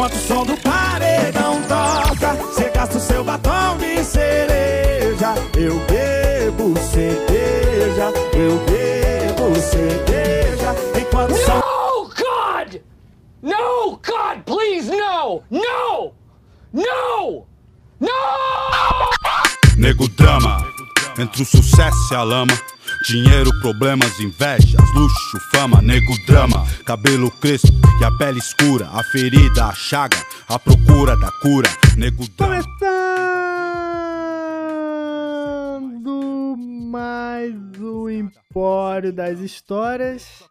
Enquanto o som do paredão toca, você gasta o seu batom de cereja. Eu bebo cerveja, eu bebo cerveja. Enquanto o som. No, God! No, God, please, no! No! No! No! Nego drama, entre o sucesso e a lama. Dinheiro, problemas, invejas, luxo, fama, nego drama, cabelo crespo e a pele escura, a ferida, a chaga, a procura da cura, nego drama. Começando mais o Empório das Histórias.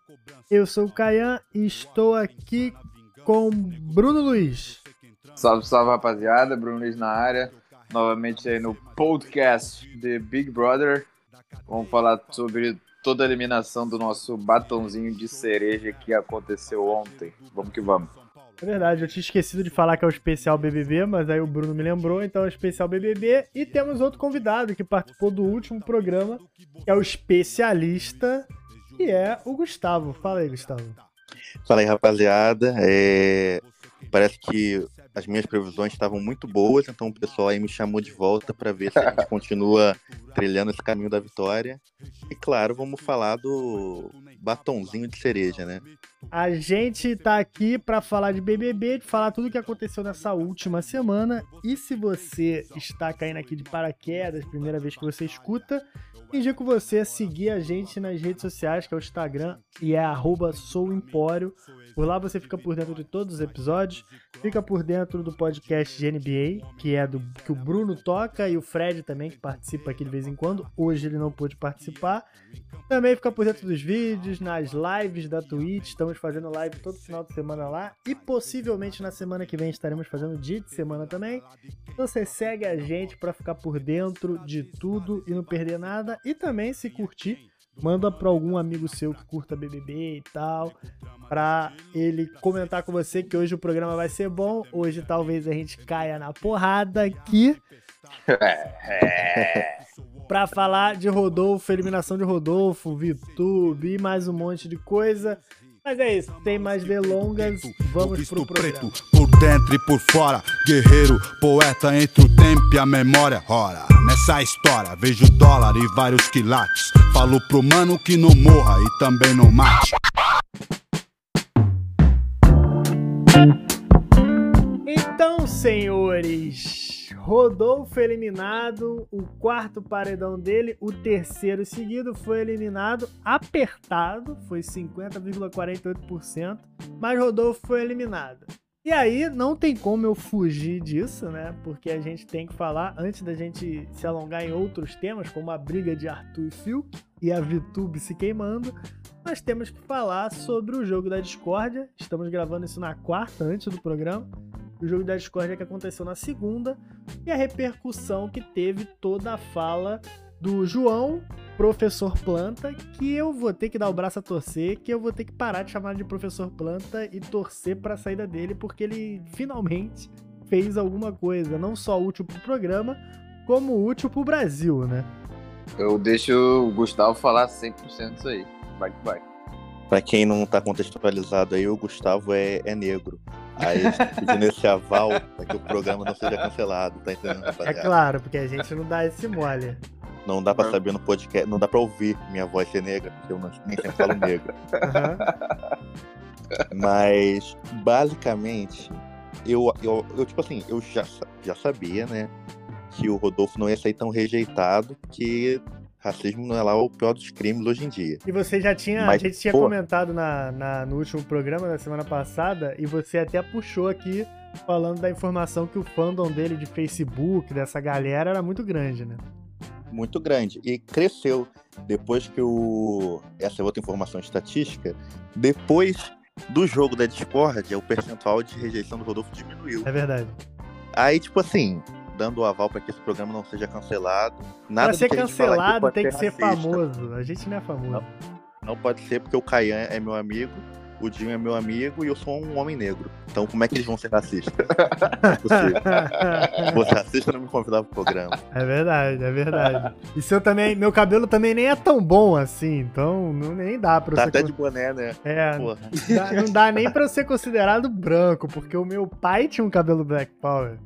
Eu sou o Caian e estou aqui com Bruno Luiz. Salve, salve rapaziada, Bruno Luiz na área, novamente aí no podcast de Big Brother. Vamos falar sobre toda a eliminação do nosso batonzinho de cereja que aconteceu ontem. Vamos que vamos. É verdade, eu tinha esquecido de falar que é o especial BBB, mas aí o Bruno me lembrou, então é o especial BBB. E temos outro convidado que participou do último programa, que é o especialista, que é o Gustavo. Fala aí, Gustavo. Fala aí, rapaziada. É, Parece que as minhas previsões estavam muito boas, então o pessoal aí me chamou de volta para ver se a gente continua trilhando esse caminho da vitória. E claro, vamos falar do batonzinho de cereja, né? A gente tá aqui para falar de BBB, de falar tudo o que aconteceu nessa última semana. E se você está caindo aqui de paraquedas, primeira vez que você escuta, indico você a seguir a gente nas redes sociais, que é o Instagram e é @souempório. Por lá você fica por dentro de todos os episódios, fica por dentro do podcast de NBA, que é do que o Bruno toca e o Fred também que participa aqui de vez em quando. Hoje ele não pôde participar. Também fica por dentro dos vídeos, nas lives da Twitch. Estamos fazendo live todo final de semana lá e possivelmente na semana que vem estaremos fazendo dia de semana também. Você segue a gente para ficar por dentro de tudo e não perder nada e também se curtir manda para algum amigo seu que curta BBB e tal, para ele comentar com você que hoje o programa vai ser bom. Hoje talvez a gente caia na porrada aqui. para falar de Rodolfo, eliminação de Rodolfo, VTube e mais um monte de coisa. Mas é isso, tem mais delongas, vamos pro programa. preto por dentro e por fora, guerreiro, poeta entre o tempo e a memória. Ora, nessa história vejo dólar e vários quilates. Falo pro mano que não morra e também não mate. Então, senhores, Rodolfo eliminado, o quarto paredão dele, o terceiro seguido foi eliminado, apertado, foi 50,48%, mas Rodolfo foi eliminado. E aí, não tem como eu fugir disso, né? Porque a gente tem que falar, antes da gente se alongar em outros temas, como a briga de Arthur e Fiuk e a VTube se queimando, nós temos que falar sobre o jogo da discórdia. Estamos gravando isso na quarta, antes do programa. O jogo da discórdia que aconteceu na segunda e a repercussão que teve toda a fala do João, professor Planta, que eu vou ter que dar o braço a torcer, que eu vou ter que parar de chamar de professor Planta e torcer para a saída dele, porque ele finalmente fez alguma coisa, não só útil pro programa, como útil pro Brasil, né? Eu deixo o Gustavo falar 100% disso aí. Vai que vai. Pra quem não tá contextualizado aí, o Gustavo é, é negro. Aí pedindo esse aval para que o programa não seja cancelado, tá entendendo, É rapaziada? claro, porque a gente não dá esse mole. Não dá pra saber no podcast, não dá pra ouvir minha voz ser negra, porque eu não- nem sempre falo negra. Aham. Mas, basicamente, eu, eu, eu, tipo assim, eu já, já sabia, né, que o Rodolfo não ia sair tão rejeitado, que racismo não é lá o pior dos crimes hoje em dia. E você já tinha, Mas, a gente tinha pô. comentado na, na- no último programa da semana passada, e você até puxou aqui falando da informação que o fandom dele de Facebook, dessa galera, era muito grande, né? Muito grande. E cresceu. Depois que o. Essa é outra informação estatística. Depois do jogo da Discord, o percentual de rejeição do Rodolfo diminuiu. É verdade. Aí, tipo assim, dando o aval para que esse programa não seja cancelado. Nada pra ser que cancelado tem que ser racista. famoso. A gente não é famoso. Não pode ser porque o Caian é meu amigo o Dinho é meu amigo e eu sou um homem negro. Então como é que eles vão ser racistas? Não é possível. Se fosse racista, não me convidava pro programa. É verdade, é verdade. E seu também, meu cabelo também nem é tão bom assim, então não, nem dá pra Tá você. até con- de boné, né? É, Porra. dá- não dá nem pra eu ser considerado branco, porque o meu pai tinha um cabelo Black Power.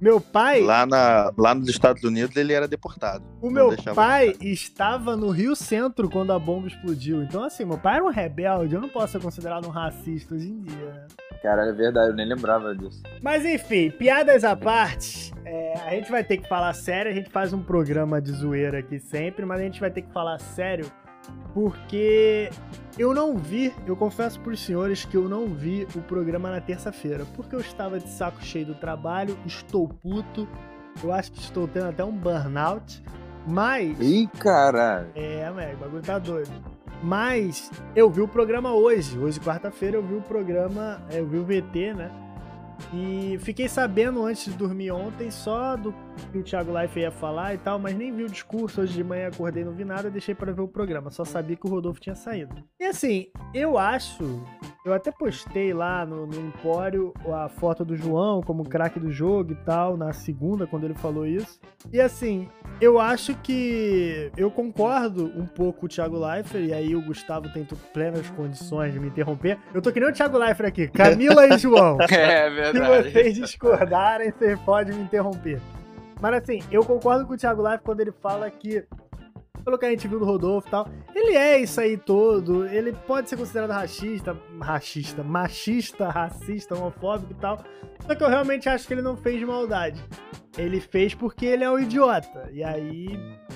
Meu pai, Lá, na, lá nos Estados Unidos ele era deportado. o meu pai estava no Rio Centro quando a bomba explodiu. Então, assim, meu pai era um rebelde, eu não posso ser considerado um racista hoje em dia, né? Cara, é verdade, eu nem lembrava disso. Mas enfim, piadas à parte, é, a gente vai ter que falar sério, a gente faz um programa de zoeira aqui sempre, mas a gente vai ter que falar sério porque eu não vi, eu confesso pros senhores que eu não vi o programa na terça-feira, porque eu estava de saco cheio do trabalho, estou puto, eu acho que estou tendo até um burnout, mas... Ih, caralho. É, moleque, o bagulho tá doido. Mas eu vi o programa hoje. Hoje, quarta-feira, eu vi o programa, é, eu vi o VT, né? E fiquei sabendo antes de dormir ontem só do que o Thiago Life ia falar e tal, mas nem vi o discurso. Hoje de manhã acordei, não vi nada, deixei pra ver o programa. Só sabia que o Rodolfo tinha saído. E assim, eu acho. Eu até postei lá no, no Empório a foto do João como craque do jogo e tal, na segunda, quando ele falou isso. E assim, eu acho que eu concordo um pouco com o Thiago Leifert, e aí o Gustavo tem plenas condições de me interromper. Eu tô que nem o Thiago Leifert aqui, Camila e João. É Se verdade. vocês discordarem, vocês podem me interromper. Mas assim, eu concordo com o Thiago Leifert quando ele fala que, pelo que a gente viu do Rodolfo e tal, ele é isso aí todo, ele pode ser considerado racista, racista, machista, racista, homofóbico e tal. Só que eu realmente acho que ele não fez de maldade. Ele fez porque ele é um idiota. E aí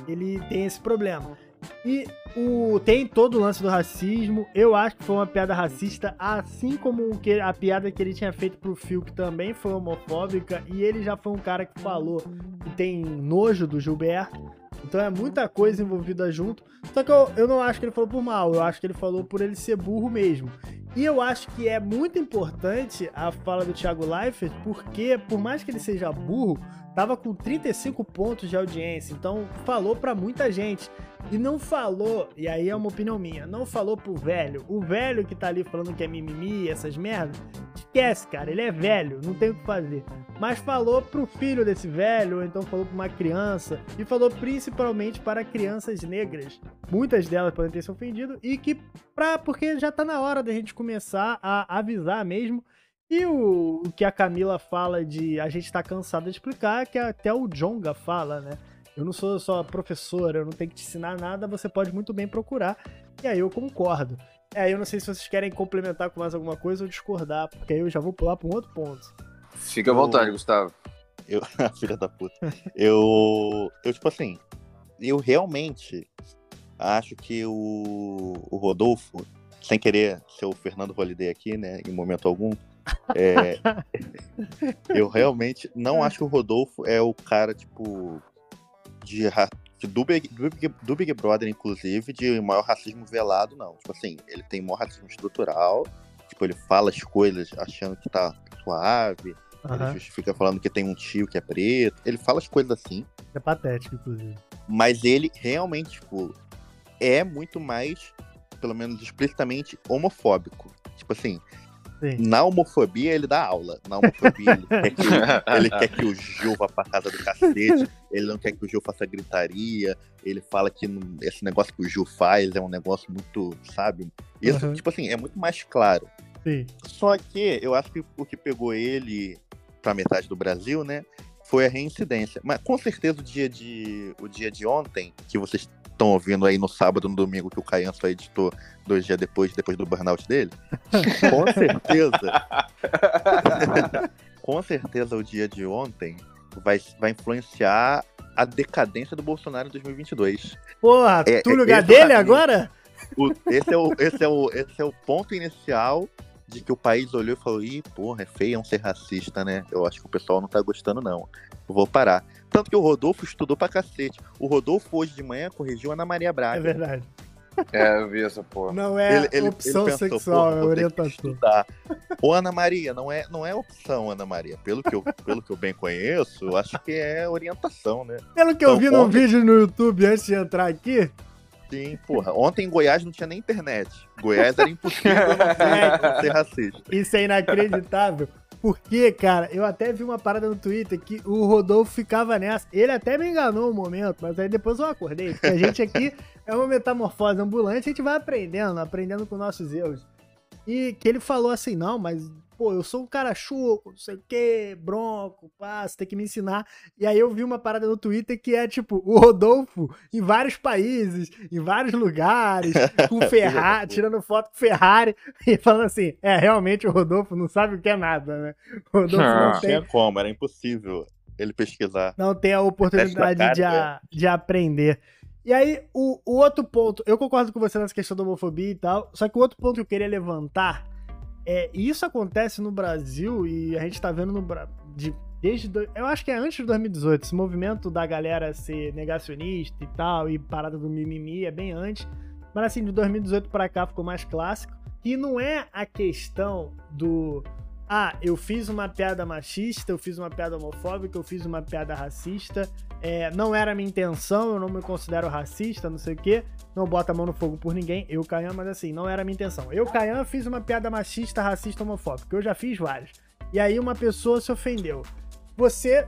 ele tem esse problema. E o, tem todo o lance do racismo. Eu acho que foi uma piada racista, assim como que, a piada que ele tinha feito pro Phil, que também foi homofóbica. E ele já foi um cara que falou que tem nojo do Gilberto. Então é muita coisa envolvida junto. Só que eu, eu não acho que ele falou por mal, eu acho que ele falou por ele ser burro mesmo. E eu acho que é muito importante a fala do Thiago Leifert, porque por mais que ele seja burro, tava com 35 pontos de audiência, então falou pra muita gente. E não falou, e aí é uma opinião minha, não falou pro velho. O velho que tá ali falando que é mimimi, essas merdas, esquece, cara, ele é velho, não tem o que fazer. Mas falou pro filho desse velho, ou então falou pra uma criança, e falou principalmente para crianças negras. Muitas delas podem ter se ofendido, e que, pra, porque já tá na hora da gente começar a avisar mesmo. E o, o que a Camila fala de a gente tá cansado de explicar, que até o Jonga fala, né? Eu não sou só professora, eu não tenho que te ensinar nada, você pode muito bem procurar. E aí eu concordo. É, eu não sei se vocês querem complementar com mais alguma coisa ou discordar, porque aí eu já vou pular para um outro ponto. Fica à vontade, Gustavo. Eu, filha da puta. Eu, eu, tipo assim, eu realmente acho que o, o Rodolfo, sem querer ser o Fernando Holiday aqui, né, em momento algum, é, eu realmente não acho que o Rodolfo é o cara, tipo, de, do, Big, do, Big, do Big Brother, inclusive, de maior racismo velado, não. Tipo assim, ele tem maior racismo estrutural, tipo, ele fala as coisas achando que tá suave, ele justifica falando que tem um tio que é preto. Ele fala as coisas assim, É patético, inclusive. mas ele realmente, tipo, é muito mais, pelo menos explicitamente, homofóbico. Tipo assim, Sim. na homofobia ele dá aula. Na homofobia ele quer que, o- ele quer que o Gil vá pra casa do cacete, ele não quer que o Gil faça gritaria, ele fala que não- esse negócio que o Gil faz é um negócio muito, sabe? Isso, Uhum. tipo assim, é muito mais claro. Sim. Só que eu acho que o que pegou ele pra metade do Brasil, né, foi a reincidência. Mas com certeza o dia de, o dia de ontem, que vocês estão ouvindo aí no sábado, no domingo, que o Caian só editou dois dias depois, depois do burnout dele, com certeza, com certeza o dia de ontem vai, vai influenciar a decadência do Bolsonaro em 2022. Porra, É, Túlio é, Gadelha exatamente. agora? O- esse, é o, esse, é o, esse é o ponto inicial de que o país olhou e falou: ih, porra, é feio ser racista, né? Eu acho que o pessoal não tá gostando, não. Eu vou parar. Tanto que o Rodolfo estudou pra cacete. O Rodolfo hoje de manhã corrigiu a Ana Maria É Braga. verdade. É, eu vi essa porra. Não é Ele- ele- opção ele pensou, sexual, "Porra, é orientação. Ô, Ana Maria, não é, não é opção, Ana Maria. Pelo que, eu, pelo que eu bem conheço, eu acho que é orientação, né? Pelo que eu Então, vi num ontem- vídeo no YouTube antes de entrar aqui, Sim, porra. Ontem em Goiás não tinha nem internet. Goiás era impossível não ser, não ser racista. Isso é inacreditável. Porque, cara, eu até vi uma parada no Twitter que o Rodolfo ficava nessa. Ele até me enganou um momento, mas aí depois eu acordei. Porque a gente aqui é uma metamorfose ambulante, a gente vai aprendendo, aprendendo com nossos erros. E que ele falou assim: não, mas pô, eu sou um cara chuco, não sei o quê, bronco, pá, você tem que me ensinar. E aí eu vi uma parada no Twitter que é tipo, o Rodolfo em vários países, em vários lugares, com Ferrari, tirando foto com Ferrari, e falando assim, é, realmente o Rodolfo não sabe o que é nada, né? O Rodolfo não, Não tem, tinha como, era impossível ele pesquisar. não tem a oportunidade de, a- de aprender. E aí, o, o outro ponto, eu concordo com você nessa questão da homofobia e tal, só que o outro ponto que eu queria levantar é, e isso acontece no Brasil e a gente tá vendo no Brasil, desde, do- eu acho que é antes de 2018, esse movimento da galera ser negacionista e tal, e parada do mimimi é bem antes, mas assim, de 2018 pra cá ficou mais clássico, e não é a questão do ah, eu fiz uma piada machista, eu fiz uma piada homofóbica, eu fiz uma piada racista, é, não era minha intenção, eu não me considero racista, não sei o quê, não bota a mão no fogo por ninguém, eu, Caian, mas assim, não era minha intenção. Eu, Caian, fiz uma piada machista, racista, homofóbica, eu já fiz várias. E aí uma pessoa se ofendeu. Você,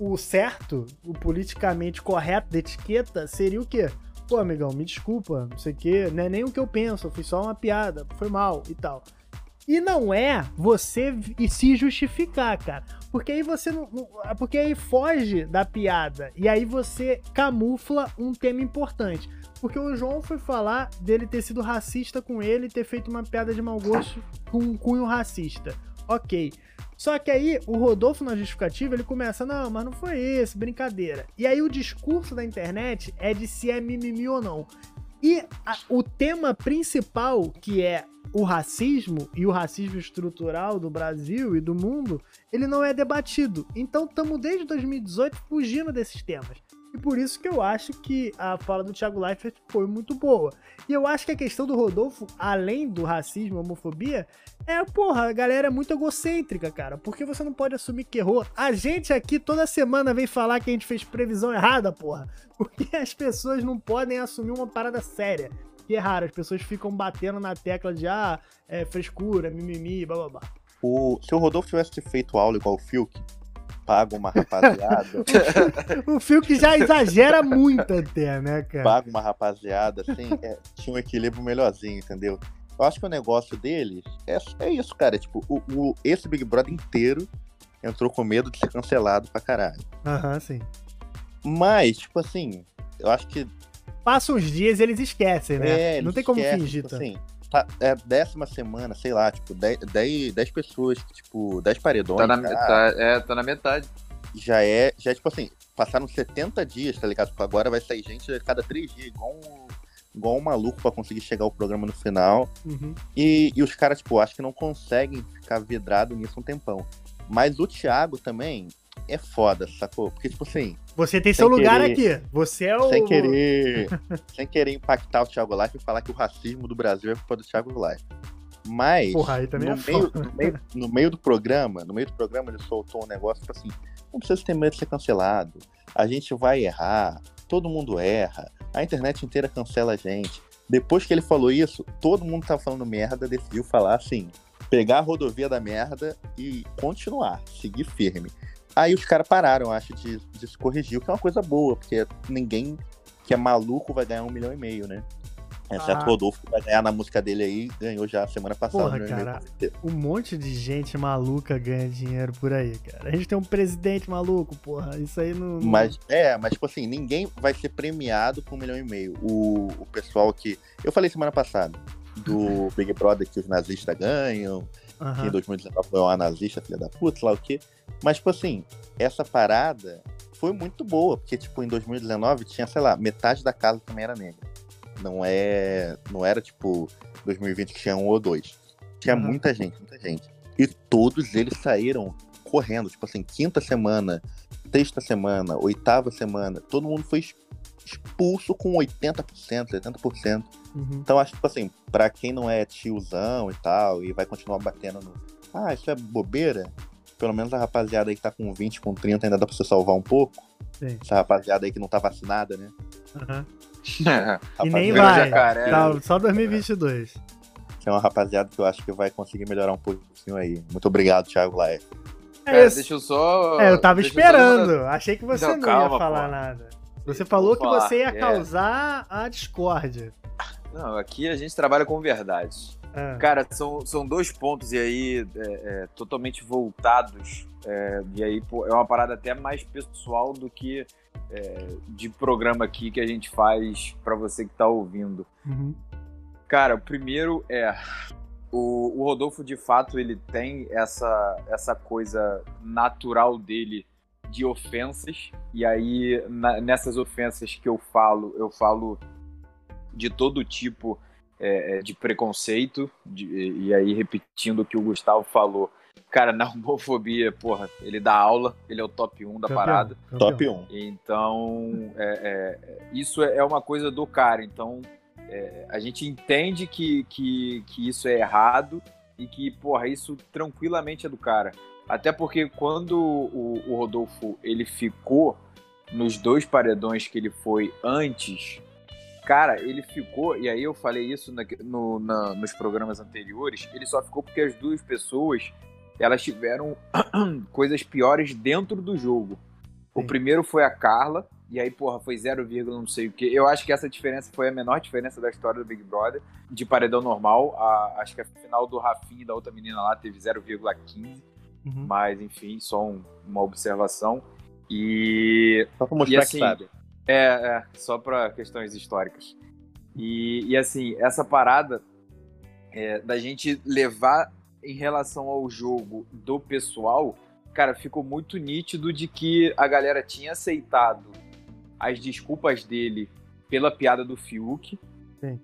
o certo, o politicamente correto da etiqueta seria o quê? Pô, amigão, me desculpa, não sei o quê, não é nem o que eu penso, eu fiz só uma piada, foi mal e tal. E não é você se justificar, cara. Porque aí você não. não- Porque aí foge da piada. E aí você camufla um tema importante. Porque o João foi falar dele ter sido racista com ele e ter feito uma piada de mau gosto com um cunho racista. Ok. Só que aí o Rodolfo na justificativa ele começa, não, mas não foi isso, brincadeira. E aí o discurso da internet é de se é mimimi ou não. E a- o tema principal, que é o racismo e o racismo estrutural do Brasil e do mundo, ele não é debatido. Então estamos desde 2018 fugindo desses temas. E por isso que eu acho que a fala do Thiago Leifert foi muito boa. E eu acho que a questão do Rodolfo, além do racismo homofobia, é, porra, a galera é muito egocêntrica, cara. Porque você não pode assumir que errou. A gente aqui toda semana vem falar que a gente fez previsão errada, porra. Porque as pessoas não podem assumir uma parada séria. Que é raro, as pessoas ficam batendo na tecla de ah, é frescura, mimimi, blá blá blá. O, se o Rodolfo tivesse feito aula igual o Fiuk, paga uma rapaziada, O fio que já exagera muito até, né, cara? paga uma rapaziada, assim, é, tinha um equilíbrio melhorzinho, entendeu? Eu acho que o negócio deles é, é isso, cara. Tipo, o, o- esse Big Brother inteiro entrou com medo de ser cancelado pra caralho. Aham, sim. Mas, tipo assim, eu acho que Passa uns dias e eles esquecem, né? É, não eles tem como esquecem, fingir tipo tanto. assim, tá, é décima semana, sei lá, tipo, 10 pessoas, tipo, 10 paredões. Tá na, tá- é, tá na metade. já é, já é, tipo assim, passaram 70 dias, tá ligado? Tipo, agora vai sair gente a cada 3 dias, igual um, igual um maluco pra conseguir chegar ao programa no final. Uhum. E, e os caras, tipo, acho que não conseguem ficar vidrado nisso um tempão. Mas o Thiago também é foda, sacou? Porque, tipo assim, Você tem Sem seu lugar querer- aqui. Você é o. sem querer, sem querer impactar o Thiago Life e falar que o racismo do Brasil é culpa do Thiago Life. Mas Porra, aí também no, é meio, no, meio, no meio do programa, no meio do programa ele soltou um negócio tipo assim, não precisa ter medo de ser cancelado. A gente vai errar, todo mundo erra, a internet inteira cancela a gente. Depois que ele falou isso, todo mundo tava falando merda, decidiu falar assim, pegar a rodovia da merda e continuar, seguir firme. Aí os caras pararam, acho, de, de se corrigir, o que é uma coisa boa, porque ninguém que é maluco vai ganhar um milhão e meio, né? Exceto Ah. o Rodolfo, que vai ganhar na música dele aí, ganhou já semana passada. Porra, meio, cara. certeza. Um monte de gente maluca ganha dinheiro por aí, cara. A gente tem um presidente maluco, porra. Isso aí não. não- Mas, é, mas, tipo assim, ninguém vai ser premiado com um milhão e meio. O, o pessoal que. Eu falei semana passada do Big Brother que os nazistas ganham, que em Aham. 2019 foi uma nazista, filha da puta, sei lá o quê. Mas, tipo assim, essa parada foi muito boa, porque, tipo, em 2019 tinha, sei lá, metade da casa também era negra. Não é. Não era, tipo, 2020 que tinha um ou dois. Tinha Aham. muita gente, muita gente. E todos eles saíram correndo, tipo assim, quinta semana, sexta semana, oitava semana, todo mundo foi expulso com 80%, 70%. Uhum. Então, acho que, tipo assim, pra quem não é tiozão e tal, e vai continuar batendo no. Ah, isso é bobeira. Pelo menos a rapaziada aí que tá com 20, com 30, ainda dá pra você salvar um pouco. Sim. Essa rapaziada aí que não tá vacinada, né? Aham. E nem vai. jacaré. Tá, só 2022. Tem uma rapaziada que eu acho que vai conseguir melhorar um pouquinho aí. Muito obrigado, Thiago Laer. É Cara, deixa eu só. É, eu tava eu só esperando. Achei que você Não, não, calma, ia falar pô. nada. Você falou que falar, você ia é. causar a discórdia. Não, aqui a gente trabalha com verdade. Ah, Cara, são, são dois pontos e aí é, é, totalmente voltados. é, e aí pô, é uma parada até mais pessoal do que é, de programa aqui que a gente faz pra você que tá ouvindo. uhum. Cara, o primeiro é o, o Rodolfo de fato ele tem essa essa coisa natural dele de ofensas e aí na- nessas ofensas que eu falo eu falo de todo tipo é, é, de preconceito de- e aí repetindo o que o Gustavo falou cara na homofobia porra ele dá aula ele é o top 1 da Campeão, parada campeão. Top 1. então, é, é, isso é uma coisa do cara. Então, é, a gente entende que, que, que isso é errado e que, porra, isso tranquilamente é do cara. Até porque quando o, o Rodolfo ele ficou nos dois paredões que ele foi antes, cara, ele ficou, e aí eu falei isso na- no- na- nos programas anteriores, ele só ficou porque as duas pessoas elas tiveram coisas piores dentro do jogo. O Sim. primeiro foi a Carla, e aí, porra, foi 0, não sei o que. Eu acho que essa diferença foi a menor diferença da história do Big Brother, de paredão normal. A- acho que a final do Rafinha e da outra menina lá teve 0,15, Uhum. mas enfim, só um- uma observação. E Só pra mostrar E assim, que sabe. é, é, só para questões históricas. E, e, assim, essa parada é, da gente levar em relação ao jogo do pessoal, cara, ficou muito nítido de que a galera tinha aceitado as desculpas dele pela piada do Fiuk, Sim.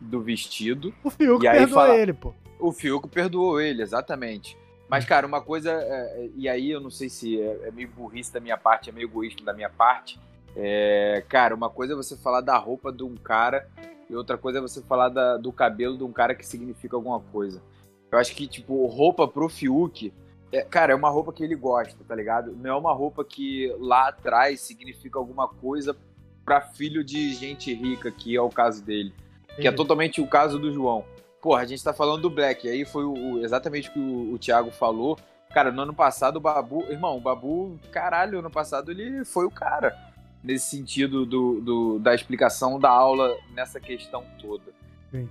do vestido. O Fiuk E aí perdoou fala- ele, pô. O Fiuk perdoou ele, exatamente. Mas, cara, uma coisa, é, é, e aí eu não sei se é, é meio burrice da minha parte, é meio egoísmo da minha parte. É, cara, uma coisa é você falar da roupa de um cara e outra coisa é você falar da- do cabelo de um cara que significa alguma coisa. Eu acho que, tipo, roupa pro Fiuk, é, cara, é uma roupa que ele gosta, tá ligado? Não é uma roupa que lá atrás significa alguma coisa pra filho de gente rica, que é o caso dele. Que é totalmente o caso do João. Porra, a gente tá falando do Black. Aí foi o, exatamente o que o, o Thiago falou. Cara, no ano passado o Babu. Irmão, o Babu, caralho, ano passado ele foi o cara. Nesse sentido do, do- da explicação da aula nessa questão toda.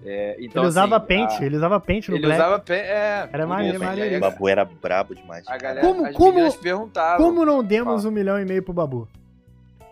É, então, ele usava assim, pente, a- ele usava pente no ele Black. usava pe- é, Era maneiro, maneiro O Babu era brabo demais. A galera, Como- as como- perguntavam. Como não demos um milhão e meio pro Babu?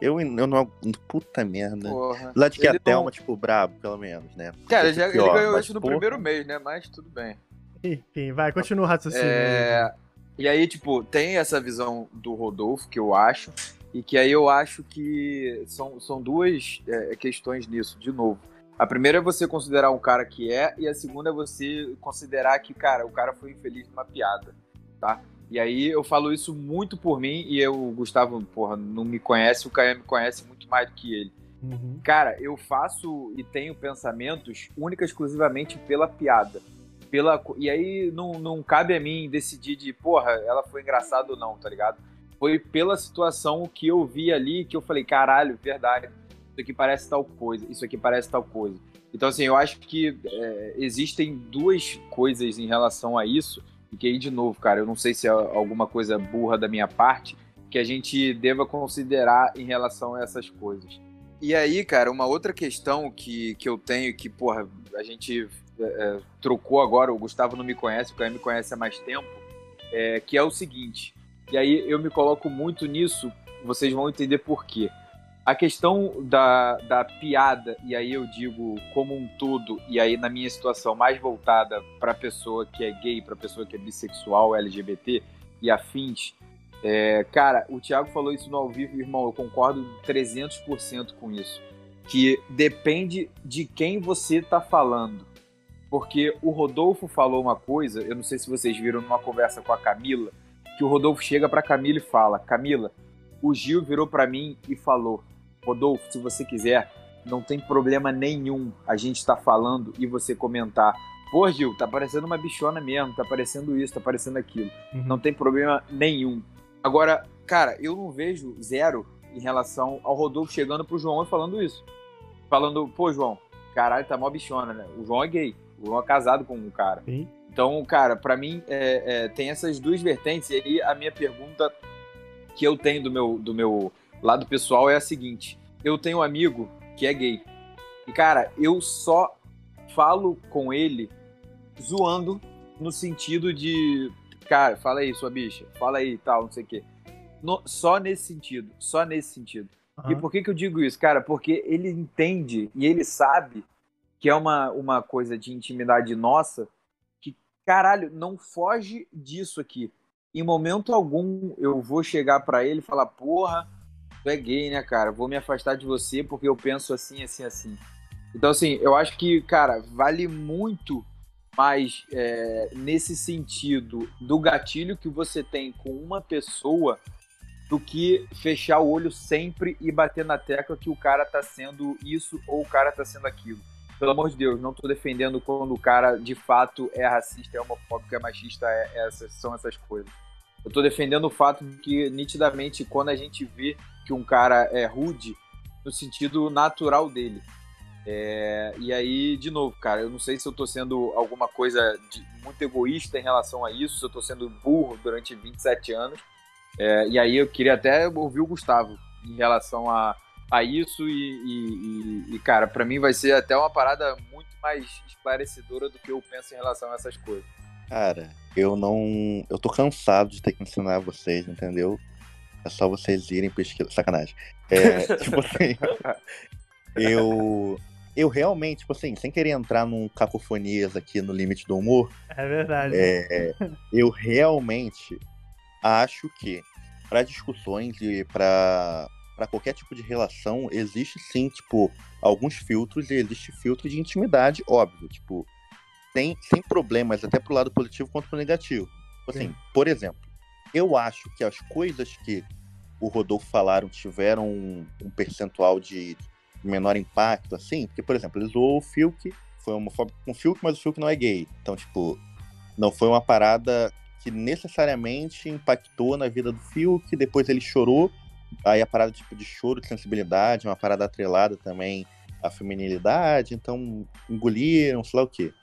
Eu, eu não. Puta merda. Porra. Lá de que Ele a Thelma, não- tipo, brabo, pelo menos, né? Cara, Esse ele, já- ele pior, ganhou mas, isso no porra, primeiro mês, né? Mas tudo bem. Enfim, vai, continua o raciocínio. É, e aí, tipo, tem essa visão do Rodolfo, que eu acho, e que aí eu acho que são, são duas é, questões nisso, de novo. A primeira é você considerar um cara que é, e a segunda é você considerar que, cara, o cara foi infeliz numa piada, tá? E aí eu falo isso muito por mim, e eu, o Gustavo, porra, não me conhece, o Caio me conhece muito mais do que ele. Uhum. Cara, eu faço e tenho pensamentos única e exclusivamente pela piada. Pela, e aí não, não cabe a mim decidir de, porra, ela foi engraçada ou não, tá ligado? Foi pela situação que eu vi ali que eu falei, caralho, verdade, isso aqui parece tal coisa, isso aqui parece tal coisa. Então, assim, eu acho que é, existem duas coisas em relação a isso, e que aí, de novo, cara, eu não sei se é alguma coisa burra da minha parte, que a gente deva considerar em relação a essas coisas. E aí, cara, uma outra questão que, que eu tenho, que, porra, a gente é, é, trocou agora, o Gustavo não me conhece, o Caio me conhece há mais tempo, é, que é o seguinte, e aí eu me coloco muito nisso, vocês vão entender por quê. A questão da, da piada, e aí eu digo como um todo, e aí na minha situação mais voltada para pessoa que é gay, para pessoa que é bissexual, LGBT e afins, é, cara, o Thiago falou isso no ao vivo, irmão, eu concordo 300% com isso. Que depende de quem você tá falando. Porque o Rodolfo falou uma coisa, eu não sei se vocês viram numa conversa com a Camila, que o Rodolfo chega pra Camila e fala: Camila, o Gil virou pra mim e falou: Rodolfo, se você quiser, não tem problema nenhum a gente tá falando e você comentar. Pô, Gil, tá parecendo uma bichona mesmo, tá parecendo isso, tá parecendo aquilo. Uhum. Não tem problema nenhum. Agora, cara, eu não vejo zero em relação ao Rodolfo chegando pro João e falando isso. falando, pô, João, caralho, tá mó bichona, né? O João é gay. O João é casado com um cara. Sim. Então, cara, pra mim é, é, tem essas duas vertentes. E aí a minha pergunta que eu tenho do meu, do meu lado pessoal é a seguinte: eu tenho um amigo que é gay. E, cara, eu só falo com ele zoando no sentido de. Cara, fala aí, sua bicha, fala aí tal, não sei o quê. No- só nesse sentido, só nesse sentido. E Aham. por que, que eu digo isso, cara? Porque ele entende e ele sabe que é uma, uma coisa de intimidade nossa que, caralho, não foge disso aqui. Em momento algum eu vou chegar pra ele e falar, porra, tu é gay, né, cara? Vou me afastar de você porque eu penso assim, assim, assim. Então, assim, eu acho que, cara, vale muito mais é, nesse sentido do gatilho que você tem com uma pessoa do que fechar o olho sempre e bater na tecla que o cara tá sendo isso ou o cara tá sendo aquilo. Pelo amor de Deus, não tô defendendo quando o cara de fato é racista, é homofóbico, é machista, é, é são essas coisas. Eu tô defendendo o fato de que, nitidamente, quando a gente vê que um cara é rude, no sentido natural dele. É, e aí, de novo, cara, eu não sei se eu tô sendo alguma coisa de- muito egoísta em relação a isso, se eu tô sendo burro durante 27 anos. É, e aí eu queria até ouvir o Gustavo em relação a, a isso e, e- e- cara, pra mim vai ser até uma parada muito mais esclarecedora do que eu penso em relação a essas coisas. Cara, eu não. Eu tô cansado de ter que ensinar vocês, entendeu? É só vocês irem pesquisar. Sacanagem. É, tipo assim. Eu. Eu realmente, tipo assim, sem querer entrar num cacofonias aqui no limite do humor, É verdade. é, eu realmente acho que para discussões e para para qualquer tipo de relação existe sim, tipo, alguns filtros e existe filtro de intimidade, óbvio, tipo, sem, sem problemas até pro lado positivo quanto pro negativo. Tipo Assim, Sim. por exemplo, eu acho que as coisas que o Rodolfo falaram tiveram um, um percentual de menor impacto, assim, porque, por exemplo, ele zoou o Fiuk, foi homofóbico com o Fiuk, mas o Fiuk não é gay. Então, tipo, não foi uma parada que necessariamente impactou na vida do Fiuk, depois ele chorou, aí a parada tipo de choro de sensibilidade, uma parada atrelada também à feminilidade, então engoliram, sei lá o quê.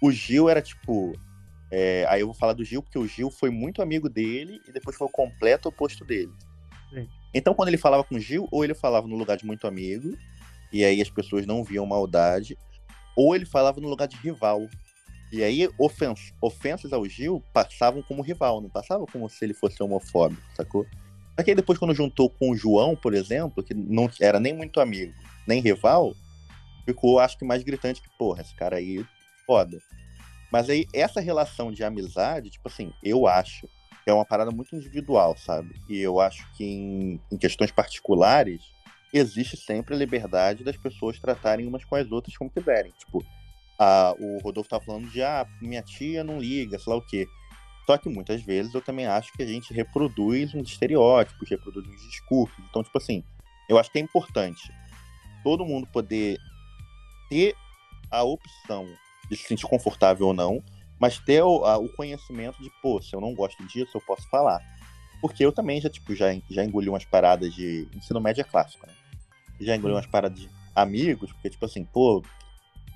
O Gil era tipo. É, aí eu vou falar do Gil, porque o Gil foi muito amigo dele e depois foi o completo oposto dele. Sim. Então, quando ele falava com o Gil, ou ele falava no lugar de muito amigo, e aí as pessoas não viam maldade, ou ele falava no lugar de rival. E aí, ofens ofensas ao Gil passavam como rival, não passavam como se ele fosse homofóbico, sacou? Só que aí depois, quando juntou com o João, por exemplo, que não era nem muito amigo, nem rival, ficou, acho que, mais gritante que, porra, esse cara aí, foda. Mas aí, essa relação de amizade, tipo assim, eu acho é uma parada muito individual, sabe? E eu acho que em, em questões particulares, existe sempre a liberdade das pessoas tratarem umas com as outras como quiserem. Tipo, a, o Rodolfo tá falando de, ah, minha tia não liga, sei lá o quê. Só que muitas vezes eu também acho que a gente reproduz uns estereótipos, reproduz uns discursos. Então, tipo assim, eu acho que é importante todo mundo poder ter a opção de se sentir confortável ou não, mas ter o, a- o conhecimento de, pô, se eu não gosto disso, eu posso falar. Porque eu também já, tipo, já, já engoli umas paradas de ensino médio é clássico, né? Já engoli umas paradas de amigos, porque, tipo assim, pô,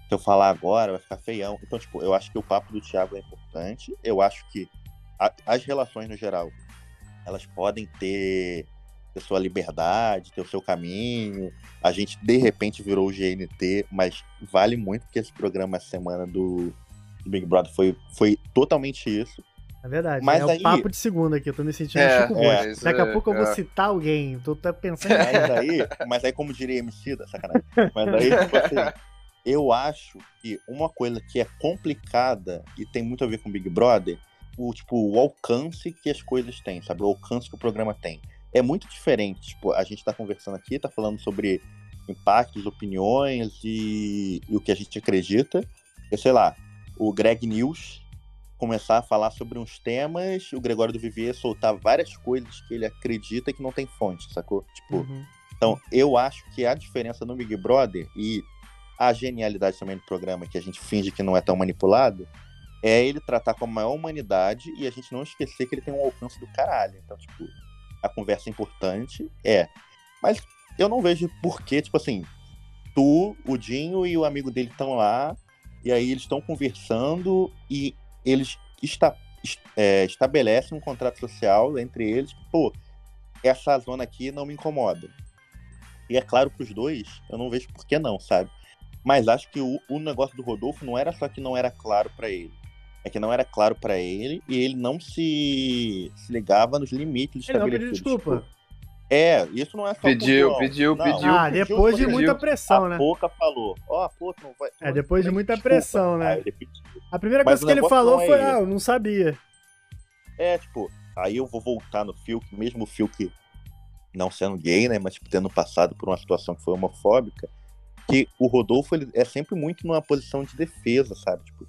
se eu falar agora vai ficar feião. Então, tipo, eu acho que o papo do Thiago é importante. Eu acho que a- as relações no geral, elas podem ter, ter sua liberdade, ter o seu caminho. A gente, de repente, virou o GNT, mas vale muito porque esse programa essa semana do, do Big Brother foi, foi totalmente isso. É verdade. Mas é aí- o papo de segunda aqui, eu tô me sentindo É, Chico é, Daqui a é- pouco eu vou é. citar alguém, tô, tô pensando em Mas aí, mas aí como diria MC, da sacanagem. Mas aí, tipo assim, eu acho que uma coisa que é complicada e tem muito a ver com Big Brother, o tipo, o alcance que as coisas têm, sabe? O alcance que o programa tem. É muito diferente. Tipo, a gente tá conversando aqui, tá falando sobre impactos, opiniões e, e o que a gente acredita. Eu sei lá, o Greg News começar a falar sobre uns temas, o Gregório do Vivier soltar várias coisas que ele acredita que não tem fonte, sacou? Tipo, Uhum. então, eu acho que a diferença no Big Brother e a genialidade também do programa, que a gente finge que não é tão manipulado, é ele tratar com a maior humanidade e a gente não esquecer que ele tem um alcance do caralho. Então, tipo, a conversa importante é. Mas eu não vejo por que, tipo assim, tu, o Dinho e o amigo dele estão lá, e aí eles estão conversando e eles esta, é, estabelecem um contrato social entre eles. Pô, essa zona aqui não me incomoda. E é claro para os dois, eu não vejo por que não, sabe? Mas acho que o, o negócio do Rodolfo não era só que não era claro para ele. É que não era claro para ele e ele não se, se ligava nos limites Ele não estabelecidos. pediu desculpa. É, isso não é só Pediu, pediu, Não, pediu. Ah, depois de pediu. muita pressão, a né? boca falou, ó, pô, tu não vai. É, não depois de muita desculpa. pressão, né? Ele pediu. A primeira Mas coisa que ele falou não é foi, ah, eu não sabia. É, tipo, aí eu vou voltar no Fiuk, mesmo o Fiuk não sendo gay, né, mas tipo, tendo passado por uma situação que foi homofóbica, que o Rodolfo ele é sempre muito numa posição de defesa, sabe? Tipo,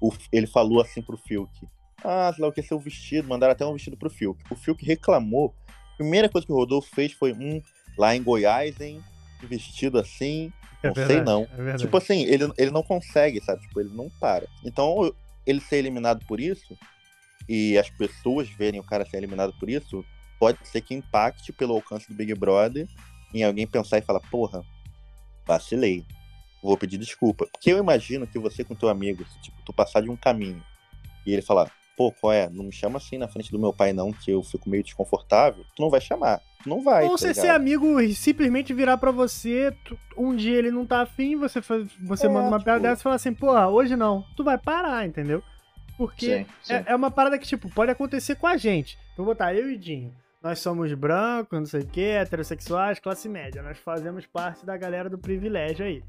o- ele falou assim pro Fiuk, ah, sei lá o que, seu vestido, mandaram até um vestido pro Fiuk. O Fiuk reclamou, a primeira coisa que o Rodolfo fez foi, um, lá em Goiás, hein, vestido assim, É não sei verdade, não. É. Tipo assim, ele, ele não consegue, sabe? Tipo, ele não para. Então, ele ser eliminado por isso, e as pessoas verem o cara ser eliminado por isso, pode ser que impacte pelo alcance do Big Brother em alguém pensar e falar, porra, vacilei. Vou pedir desculpa. Porque eu imagino que você com teu amigo, se, tipo, tu passar de um caminho e ele falar, pô, qual é? Não me chama assim na frente do meu pai, não, que eu fico meio desconfortável. Tu não vai chamar. Tu não vai. Ou tá você ser amigo e simplesmente virar pra você, tu- um dia ele não tá afim, você, faz, você É, manda uma tipo- piada dessa e fala assim, porra, hoje não. Tu vai parar, entendeu? Porque Sim, sim. é, é uma parada que, tipo, pode acontecer com a gente. Vou botar eu e Dinho. Nós somos brancos, não sei o que, heterossexuais, classe média. Nós fazemos parte da galera do privilégio aí.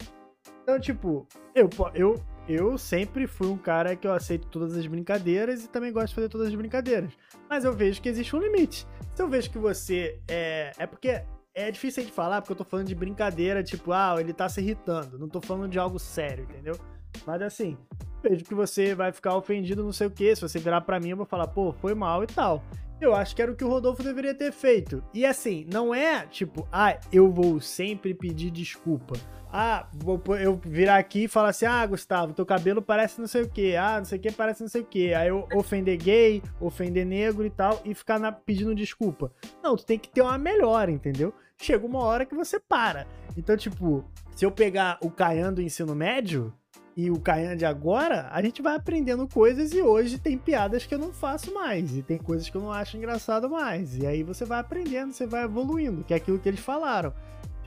Então, tipo, eu, eu, eu sempre fui um cara que eu aceito todas as brincadeiras e também gosto de fazer todas as brincadeiras. Mas eu vejo que existe um limite. Se eu vejo que você é. É porque é difícil de falar, porque eu tô falando de brincadeira, tipo, ah, ele tá se irritando. Não tô falando de algo sério, entendeu? Mas assim, vejo que você vai ficar ofendido, não sei o que. Se você virar pra mim, eu vou falar, pô, foi mal e tal. Eu acho que era o que o Rodolfo deveria ter feito. E assim, não é tipo, ah, eu vou sempre pedir desculpa. Ah, vou eu virar aqui e falar assim: ah, Gustavo, teu cabelo parece não sei o que, ah, não sei o que, parece não sei o que. Aí eu ofender gay, ofender negro e tal, e ficar na- pedindo desculpa. Não, tu tem que ter uma melhora, entendeu? Chega uma hora que você para. Então, tipo, se eu pegar o Caian do ensino médio e o Caian de agora, a gente vai aprendendo coisas e hoje tem piadas que eu não faço mais. E tem coisas que eu não acho engraçado mais. E aí você vai aprendendo, você vai evoluindo, que é aquilo que eles falaram.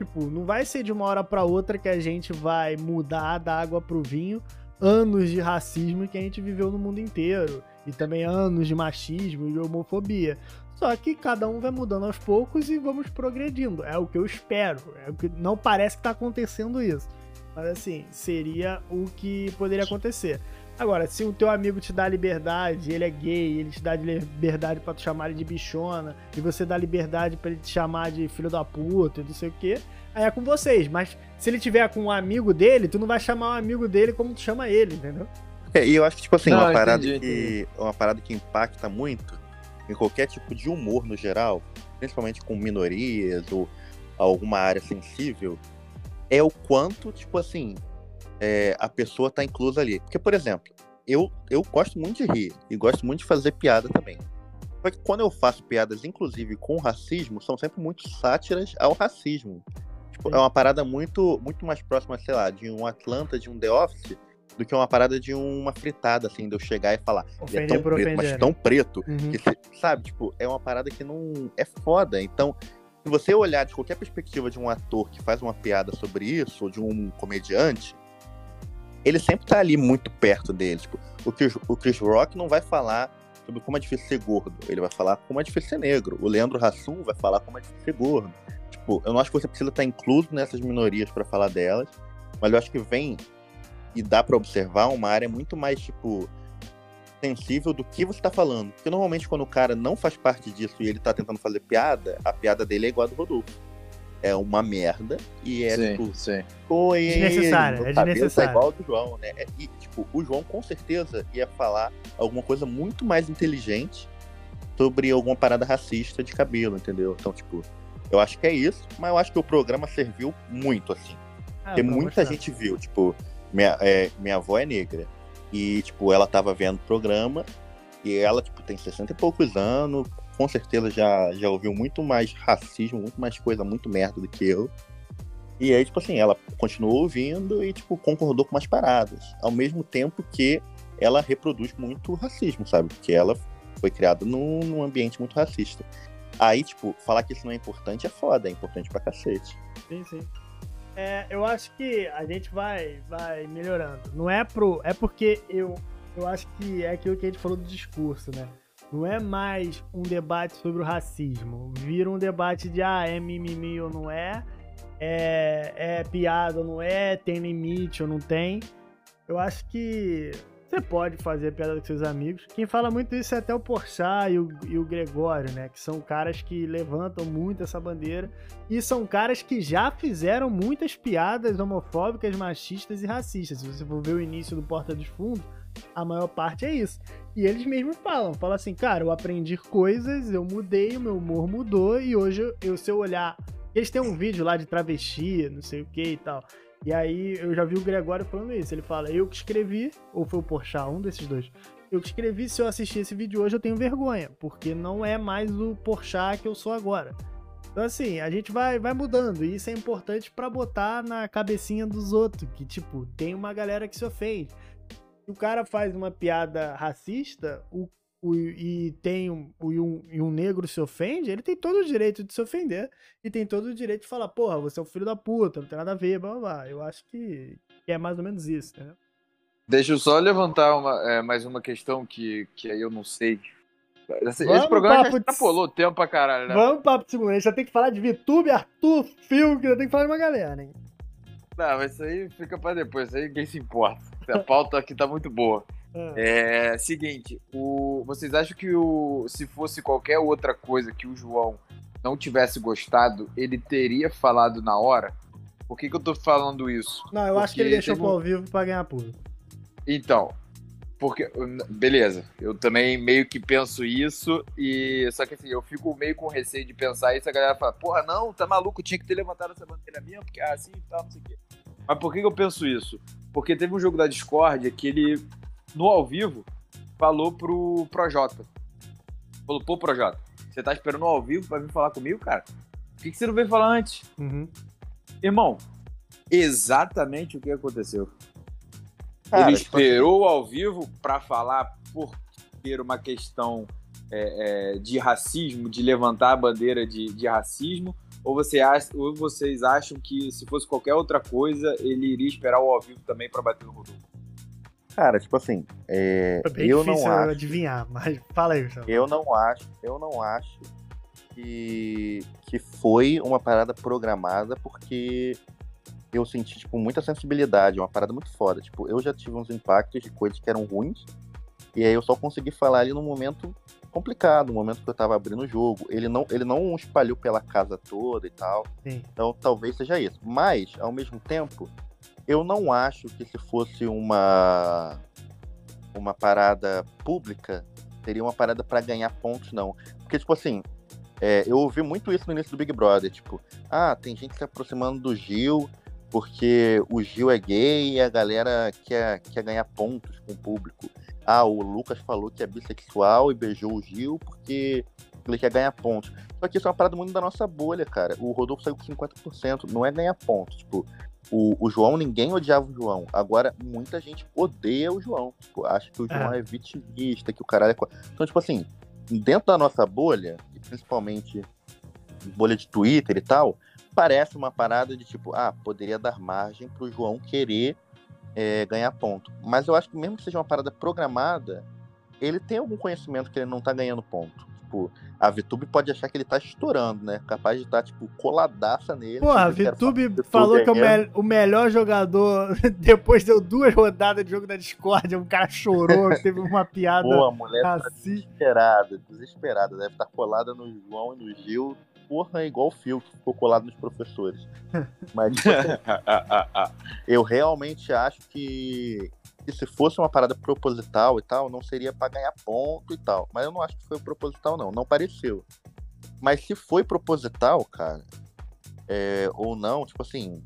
Tipo, não vai ser de uma hora pra outra que a gente vai mudar da água pro vinho anos de racismo que a gente viveu no mundo inteiro. E também anos de machismo e de homofobia. Só que cada um vai mudando aos poucos e vamos progredindo. É o que eu espero. É o que não parece que tá acontecendo isso. Mas assim, seria o que poderia acontecer. Agora, se o teu amigo te dá liberdade, ele é gay, ele te dá liberdade pra tu chamar ele de bichona, e você dá liberdade pra ele te chamar de filho da puta e não sei o quê, aí é com vocês. Mas se ele tiver com um amigo dele, tu não vai chamar o amigo dele como tu chama ele, entendeu? É, e eu acho que, tipo assim, Não, uma, parada entendi, que, uma parada que impacta muito em qualquer tipo de humor no geral, principalmente com minorias ou alguma área sensível, é o quanto, tipo assim, é, a pessoa tá inclusa ali. Porque, por exemplo, eu, eu gosto muito de rir e gosto muito de fazer piada também. Só que quando eu faço piadas, inclusive com racismo, são sempre muito sátiras ao racismo. Tipo, é uma parada muito, muito mais próxima, sei lá, de um Atlanta, de um The Office, do que uma parada de uma fritada, assim, de eu chegar e falar, é tão preto, ofender, mas né? tão preto, Uhum. que sabe, tipo, é uma parada que não é foda. Então, se você olhar de qualquer perspectiva de um ator que faz uma piada sobre isso, ou de um comediante, ele sempre tá ali muito perto dele. Tipo, o Chris, o Chris Rock não vai falar sobre como é difícil ser gordo, ele vai falar como é difícil ser negro. O Leandro Hassum vai falar como é difícil ser gordo. Tipo, eu não acho que você precisa estar incluso nessas minorias pra falar delas, mas eu acho que vem e dá pra observar uma área muito mais, tipo, sensível do que você tá falando. Porque normalmente quando o cara não faz parte disso e ele tá tentando fazer piada, a piada dele é igual a do Rodolfo. É uma merda e é sim, tipo, sim. Oi, Desnecessário, é cabelo desnecessário. Tá igual ao do João, né? É, E, tipo, o João com certeza ia falar alguma coisa muito mais inteligente sobre alguma parada racista de cabelo, entendeu? Então, tipo, eu acho que é isso, mas eu acho que o programa serviu muito, assim. Ah, Porque muita gente viu, tipo, minha, é, minha avó é negra. E, tipo, ela tava vendo o programa e ela, tipo, tem 60 e poucos anos, com certeza já, já ouviu muito mais racismo, muito mais coisa, muito merda do que eu. E aí, tipo assim, ela continuou ouvindo e, tipo, concordou com umas paradas. Ao mesmo tempo que ela reproduz muito racismo, sabe? Porque ela foi criada num, num ambiente muito racista. Aí, tipo, falar que isso não é importante é foda, é importante pra cacete. Sim, sim. É, eu acho que a gente vai, vai melhorando. Não é pro. É porque eu, eu acho que é aquilo que a gente falou do discurso, né? Não é mais um debate sobre o racismo. Vira um debate de ah, é mimimi ou não é, é, é piada ou não é, tem limite ou não tem. Eu acho que você pode fazer piada com seus amigos. Quem fala muito isso é até o Porchat e o, e o Gregório, né? Que são caras que levantam muito essa bandeira. E são caras que já fizeram muitas piadas homofóbicas, machistas e racistas. Se você for ver o início do Porta dos Fundos, a maior parte é isso. E eles mesmos falam, falam assim, cara, eu aprendi coisas, eu mudei, o meu humor mudou e hoje eu, se eu olhar... Eles têm um vídeo lá de travesti, não sei o que e tal. E aí eu já vi o Gregório falando isso. Ele fala, eu que escrevi, ou foi o Porchat, um desses dois. Eu que escrevi, se eu assistir esse vídeo hoje, eu tenho vergonha, porque não é mais o Porchat que eu sou agora. Então, assim, a gente vai, vai mudando, e isso é importante para botar na cabecinha dos outros, que, tipo, tem uma galera que se ofende. O cara faz uma piada racista, o o, e tem um, o, um, e um negro se ofende, ele tem todo o direito de se ofender e tem todo o direito de falar, porra, você é um filho da puta, não tem nada a ver, blá blá blá. Eu acho que, que é mais ou menos isso, né? Deixa eu só levantar uma, é, mais uma questão que, que aí eu não sei. Esse, esse programa já extrapolou de... tempo pra caralho, né? Vamos papo de segundo. A gente já tem que falar de VTube, Arthur, Phil, que já tem que falar de uma galera, hein? Não, mas isso aí fica pra depois, isso aí ninguém se importa. A pauta aqui tá muito boa. É, é seguinte, o, vocês acham que o, se fosse qualquer outra coisa que o João não tivesse gostado, ele teria falado na hora? Por que, que eu tô falando isso? Não, eu porque acho que ele deixou pro ao vivo pra ganhar público. Então, porque. Beleza, eu também meio que penso isso, e. Só que assim, eu fico meio com receio de pensar isso, a galera fala, porra, não, tá maluco, tinha que ter levantado essa bandeira minha, porque é assim e tal, não sei o quê. Mas por que, que eu penso isso? Porque teve um jogo da Discord que ele no ao vivo, falou pro Projota. Falou, pô, Projota, você tá esperando ao vivo pra vir falar comigo, cara? Por que, que você não veio falar antes? Uhum. Irmão, exatamente o que aconteceu. Cara, Ele esperou ao vivo para falar por ter uma questão é, é, de racismo, de levantar a bandeira de, de racismo, ou, você acha, ou vocês acham que se fosse qualquer outra coisa, ele iria esperar o ao vivo também para bater no Rodolfo? Cara, tipo assim, é, é eu não acho. adivinhar, mas fala aí, Gustavo. Eu não acho, eu não acho que, que foi uma parada programada, porque eu senti, tipo, muita sensibilidade, uma parada muito foda. Tipo, eu já tive uns impactos de coisas que eram ruins, e aí eu só consegui falar ali no momento complicado, no momento que eu tava abrindo o jogo. Ele não, ele não espalhou pela casa toda e tal. Sim. Então talvez seja isso. Mas, ao mesmo tempo, eu não acho que se fosse uma uma parada pública, seria uma parada para ganhar pontos, não. Porque, tipo assim, é, eu ouvi muito isso no início do Big Brother, tipo, ah, tem gente se aproximando do Gil porque o Gil é gay e a galera quer, quer ganhar pontos com o público. Ah, o Lucas falou que é bissexual e beijou o Gil porque ele quer ganhar pontos. Só que isso é uma parada muito da nossa bolha, cara. O Rodolfo saiu com 50%, não é ganhar pontos. Tipo, o, o João, ninguém odiava o João. Agora, muita gente odeia o João. Tipo, acha que o João é. é vitimista, que o caralho é. Então, tipo assim, dentro da nossa bolha, e principalmente bolha de Twitter e tal, parece uma parada de tipo, ah, poderia dar margem pro João querer é, ganhar ponto. Mas eu acho que mesmo que seja uma parada programada, ele tem algum conhecimento que ele não tá ganhando ponto tipo, a VTube pode achar que ele tá estourando, né? Capaz de estar, tá, tipo, coladaça nele. Pô, a VTube falou que é o, o, melhor jogador, depois deu duas rodadas de jogo da Discord, um cara chorou, teve uma piada Pô, a mulher assim. tá desesperada, desesperada. Deve estar tá colada no João e no Gil. Porra, é igual o Fio que ficou colado nos professores. Mas, tipo, assim, eu realmente acho que que se fosse uma parada proposital e tal, não seria para ganhar ponto e tal. Mas eu não acho que foi proposital, não. Não pareceu. Mas se foi proposital, cara, é, ou não, tipo assim,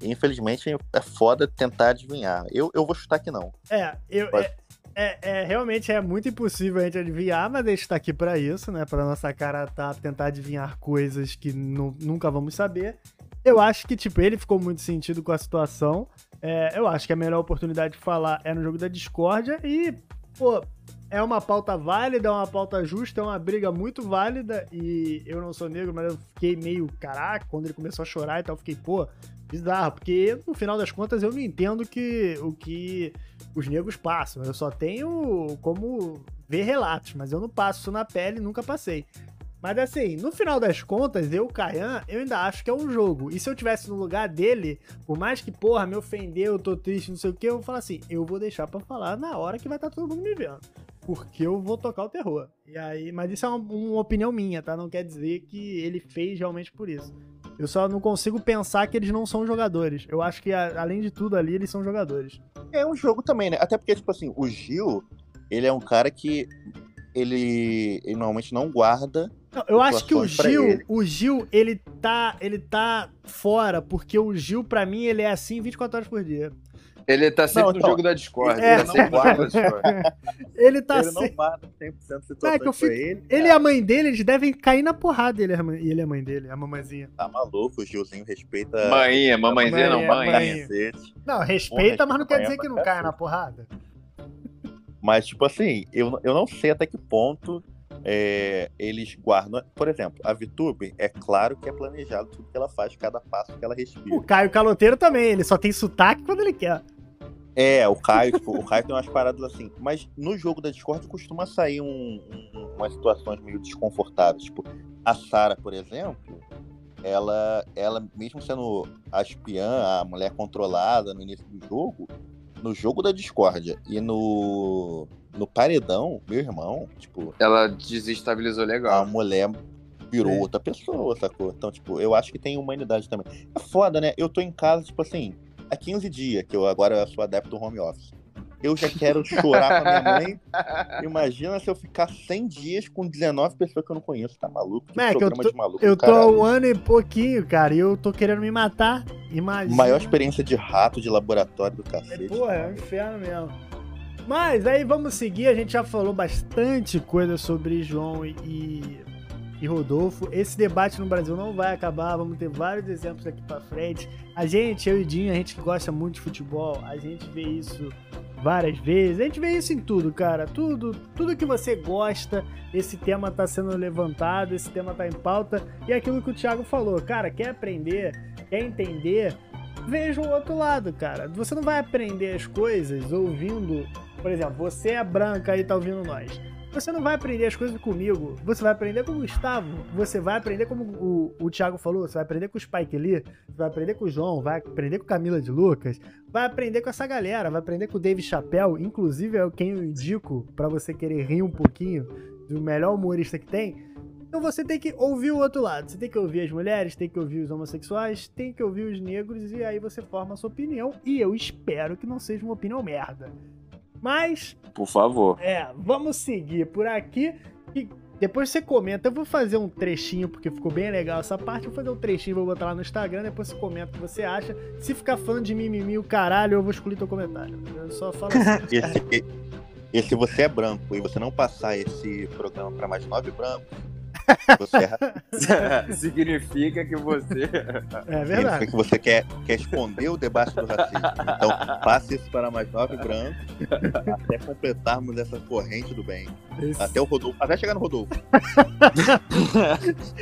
infelizmente é foda tentar adivinhar. Eu, eu vou chutar que não. É, eu. É, é, é, realmente é muito impossível a gente adivinhar, mas a gente tá aqui pra isso, né? Pra nossa cara tá tentar adivinhar coisas que nunca vamos saber. Eu acho que, tipo, ele ficou muito sentido com a situação. É, eu acho que a melhor oportunidade de falar é no jogo da discórdia e, pô, é uma pauta válida, é uma pauta justa, é uma briga muito válida e eu não sou negro, mas eu fiquei meio, caraca, quando ele começou a chorar e tal, eu fiquei, pô, bizarro, porque no final das contas eu não entendo que, o que os negros passam, eu só tenho como ver relatos, mas eu não passo na pele, nunca passei. Mas assim, no final das contas, eu, Kayan, eu ainda acho que é um jogo. E se eu tivesse no lugar dele, por mais que, porra, me ofendeu, eu tô triste, não sei o que, eu vou falar assim, eu vou deixar para falar na hora que vai estar tá todo mundo me vendo. Porque eu vou tocar o terror. E aí, mas isso é uma, uma opinião minha, tá? Não quer dizer que ele fez realmente por isso. Eu só não consigo pensar que eles não são jogadores. Eu acho que, além de tudo ali, eles são jogadores. É um jogo também, né? Até porque, tipo assim, o Gil, ele é um cara que ele, ele normalmente não guarda. Não, eu acho que o Gil, o Gil, ele tá, ele tá fora, porque o Gil, para mim, ele é assim 24 horas por dia. Ele tá sempre não, no então, jogo da Discord. É, ele, não guarda ele tá ele sempre... não guarda 100% situações é, que eu fico... ele. Ele e a mãe dele, eles devem cair na porrada. Ele é e ele é a mãe dele, a mamãezinha. Tá maluco, o Gilzinho respeita. Mãinha, mamãezinha não, mãe. Não, respeita, mas não quer dizer que não caia na porrada. Mas, tipo assim, eu, eu não sei até que ponto é, eles guardam. Por exemplo, a VTube, é claro que é planejado tudo que ela faz, cada passo que ela respira. O Caio Caloteiro também, ele só tem sotaque quando ele quer. É, o Caio, tipo, o Caio tem umas paradas assim. Mas no jogo da Discord costuma sair um, um, umas situações meio desconfortáveis. Tipo, a Sara, por exemplo, ela, ela, mesmo sendo a espiã, a mulher controlada no início do jogo, no jogo da discórdia e no, no paredão, meu irmão, tipo. Ela desestabilizou legal. A mulher virou é. outra pessoa, sacou? Então, tipo, eu acho que tem humanidade também. É foda, né? Eu tô em casa, tipo assim, há 15 dias, que eu agora sou adepto do home office eu já quero chorar pra minha mãe. Imagina se eu ficar 100 dias com 19 pessoas que eu não conheço. Tá maluco? Que Mac, programa eu tô, de maluco. Eu tô há um ano e pouquinho, cara, e eu tô querendo me matar. Imagina. Maior experiência de rato de laboratório do cacete. É, porra, é um inferno mesmo. Mas aí vamos seguir, a gente já falou bastante coisa sobre João e, e Rodolfo. Esse debate no Brasil não vai acabar, vamos ter vários exemplos aqui pra frente. A gente, eu e Dinho, a gente que gosta muito de futebol, a gente vê isso várias vezes. A gente vê isso em tudo, cara. Tudo, tudo que você gosta, esse tema tá sendo levantado, esse tema tá em pauta. E aquilo que o Thiago falou, cara, quer aprender, quer entender, veja o outro lado, cara. Você não vai aprender as coisas ouvindo, por exemplo, você é branca e tá ouvindo nós. Você não vai aprender as coisas comigo, você vai aprender com o Gustavo, você vai aprender como o, o Thiago falou, você vai aprender com o Spike Lee, você vai aprender com o João, vai aprender com Camila de Lucas, vai aprender com essa galera, vai aprender com o Dave Chappelle, inclusive é quem eu indico para você querer rir um pouquinho do melhor humorista que tem. Então você tem que ouvir o outro lado. Você tem que ouvir as mulheres, tem que ouvir os homossexuais, tem que ouvir os negros e aí você forma a sua opinião. E eu espero que não seja uma opinião merda. Mas. Por favor. É, vamos seguir por aqui. E depois você comenta. Eu vou fazer um trechinho, porque ficou bem legal essa parte. Eu vou fazer um trechinho, vou botar lá no Instagram. Depois você comenta o que você acha. Se ficar falando de mimimi, o caralho, eu vou excluir teu comentário. Eu só falo assim. e, e se você é branco e você não passar esse programa para mais nove brancos, você é significa que você. É verdade. Significa que você quer, quer esconder o debate do racismo. Então, passe isso para mais nove brancos até completarmos essa corrente do bem. Isso. Até o Rodolfo. Até chegar no Rodolfo.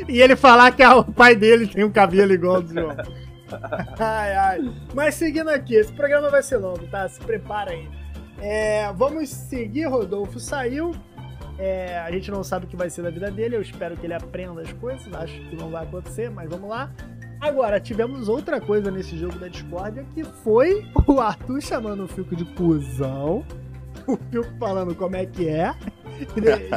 e ele falar que o pai dele tem um cabelo igual ao do João. Ai, ai. Mas seguindo aqui, esse programa vai ser longo, tá? Se prepara aí. É, vamos seguir, Rodolfo saiu. É, a gente não sabe o que vai ser da vida dele. Eu espero que ele aprenda as coisas. Acho que não vai acontecer, mas vamos lá. Agora, tivemos outra coisa nesse jogo da discórdia que foi o Arthur chamando o Fico de cuzão. O Fico falando como é que é. De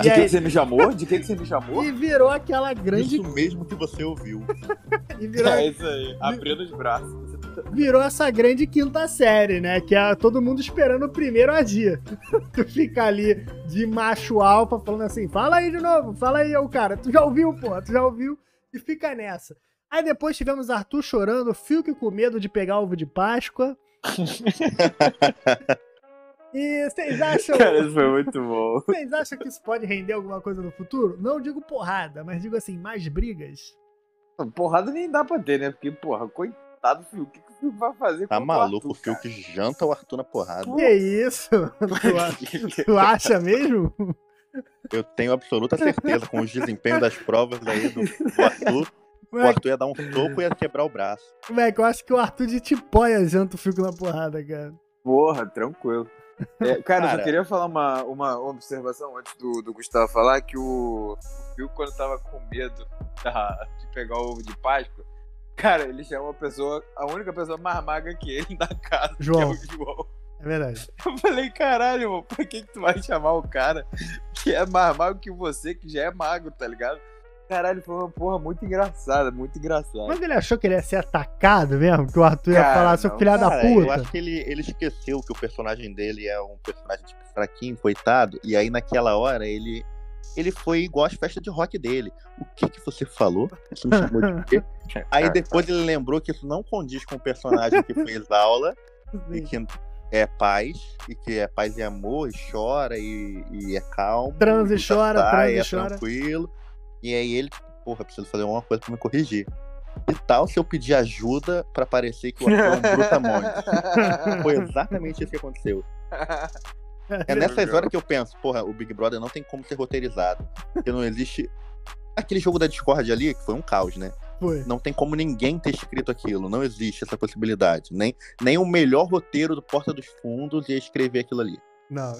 que, que você me chamou? De que, que você me chamou? E virou aquela grande. Isso mesmo que você ouviu. e virou... É isso aí, abrindo os braços virou essa grande quinta série, né? Que é todo mundo esperando o primeiro a dia. tu fica ali de macho alfa falando assim: fala aí de novo, fala aí, o cara. Tu já ouviu, pô? Tu já ouviu? E fica nessa. Aí depois tivemos Arthur chorando, Fiuk com medo de pegar ovo de Páscoa. E vocês acham. Cara, isso foi muito bom. Vocês acham que isso pode render alguma coisa no futuro? Não digo porrada, mas digo assim, mais brigas. Porrada nem dá pra ter, né? Porque, porra, coitado do Fiuk. O o Fiuk vai fazer Tá maluco, o Arthur, Fiuk janta o Arthur na porrada. Que isso? Tu, a- tu acha mesmo? Eu tenho absoluta certeza com os desempenhos das provas aí do, do Arthur. O Moleque, Arthur ia dar um soco e ia quebrar o braço. moleque, eu acho que o Arthur de Tipóia janta o Fico na porrada, cara. Porra, tranquilo. É, cara, eu Cara. só queria falar uma, uma observação antes do, do Gustavo falar que o Fiuk, quando tava com medo da- de pegar o ovo de Páscoa, cara, ele chama a pessoa, a única pessoa mais magra que ele da casa, João. que é o João. É verdade. Eu falei, caralho, por que, que tu vai chamar o cara que é mais magro que você, que já é magro, tá ligado? Caralho, foi uma porra muito engraçada, muito engraçada. Mas ele achou que ele ia ser atacado mesmo? Que o Arthur ia Cara, falar, seu filho da Cara, eu puta? acho que ele, ele esqueceu que o personagem dele é um personagem tipo fraquinho, coitado. E aí naquela hora ele ele foi igual às festas de rock dele. O que que você falou? Você me chamou de quê? Aí depois ele lembrou que isso não condiz com o personagem que fez aula e que é paz, e que é paz e amor, e chora, e, e é calmo. Transa e chora, sai, transa e é chora. tranquilo. E aí ele, porra, preciso fazer alguma coisa pra me corrigir. Que tal se eu pedir ajuda pra parecer que o Arthur é um brutamonte? Foi exatamente isso que aconteceu. É nessas horas que eu penso, porra, o Big Brother não tem como ser roteirizado. Porque não existe. Aquele jogo da Discord ali, que foi um caos, né? Foi. Não tem como ninguém ter escrito aquilo. Não existe essa possibilidade. Nem, nem o melhor roteiro do Porta dos Fundos ia escrever aquilo ali. Não,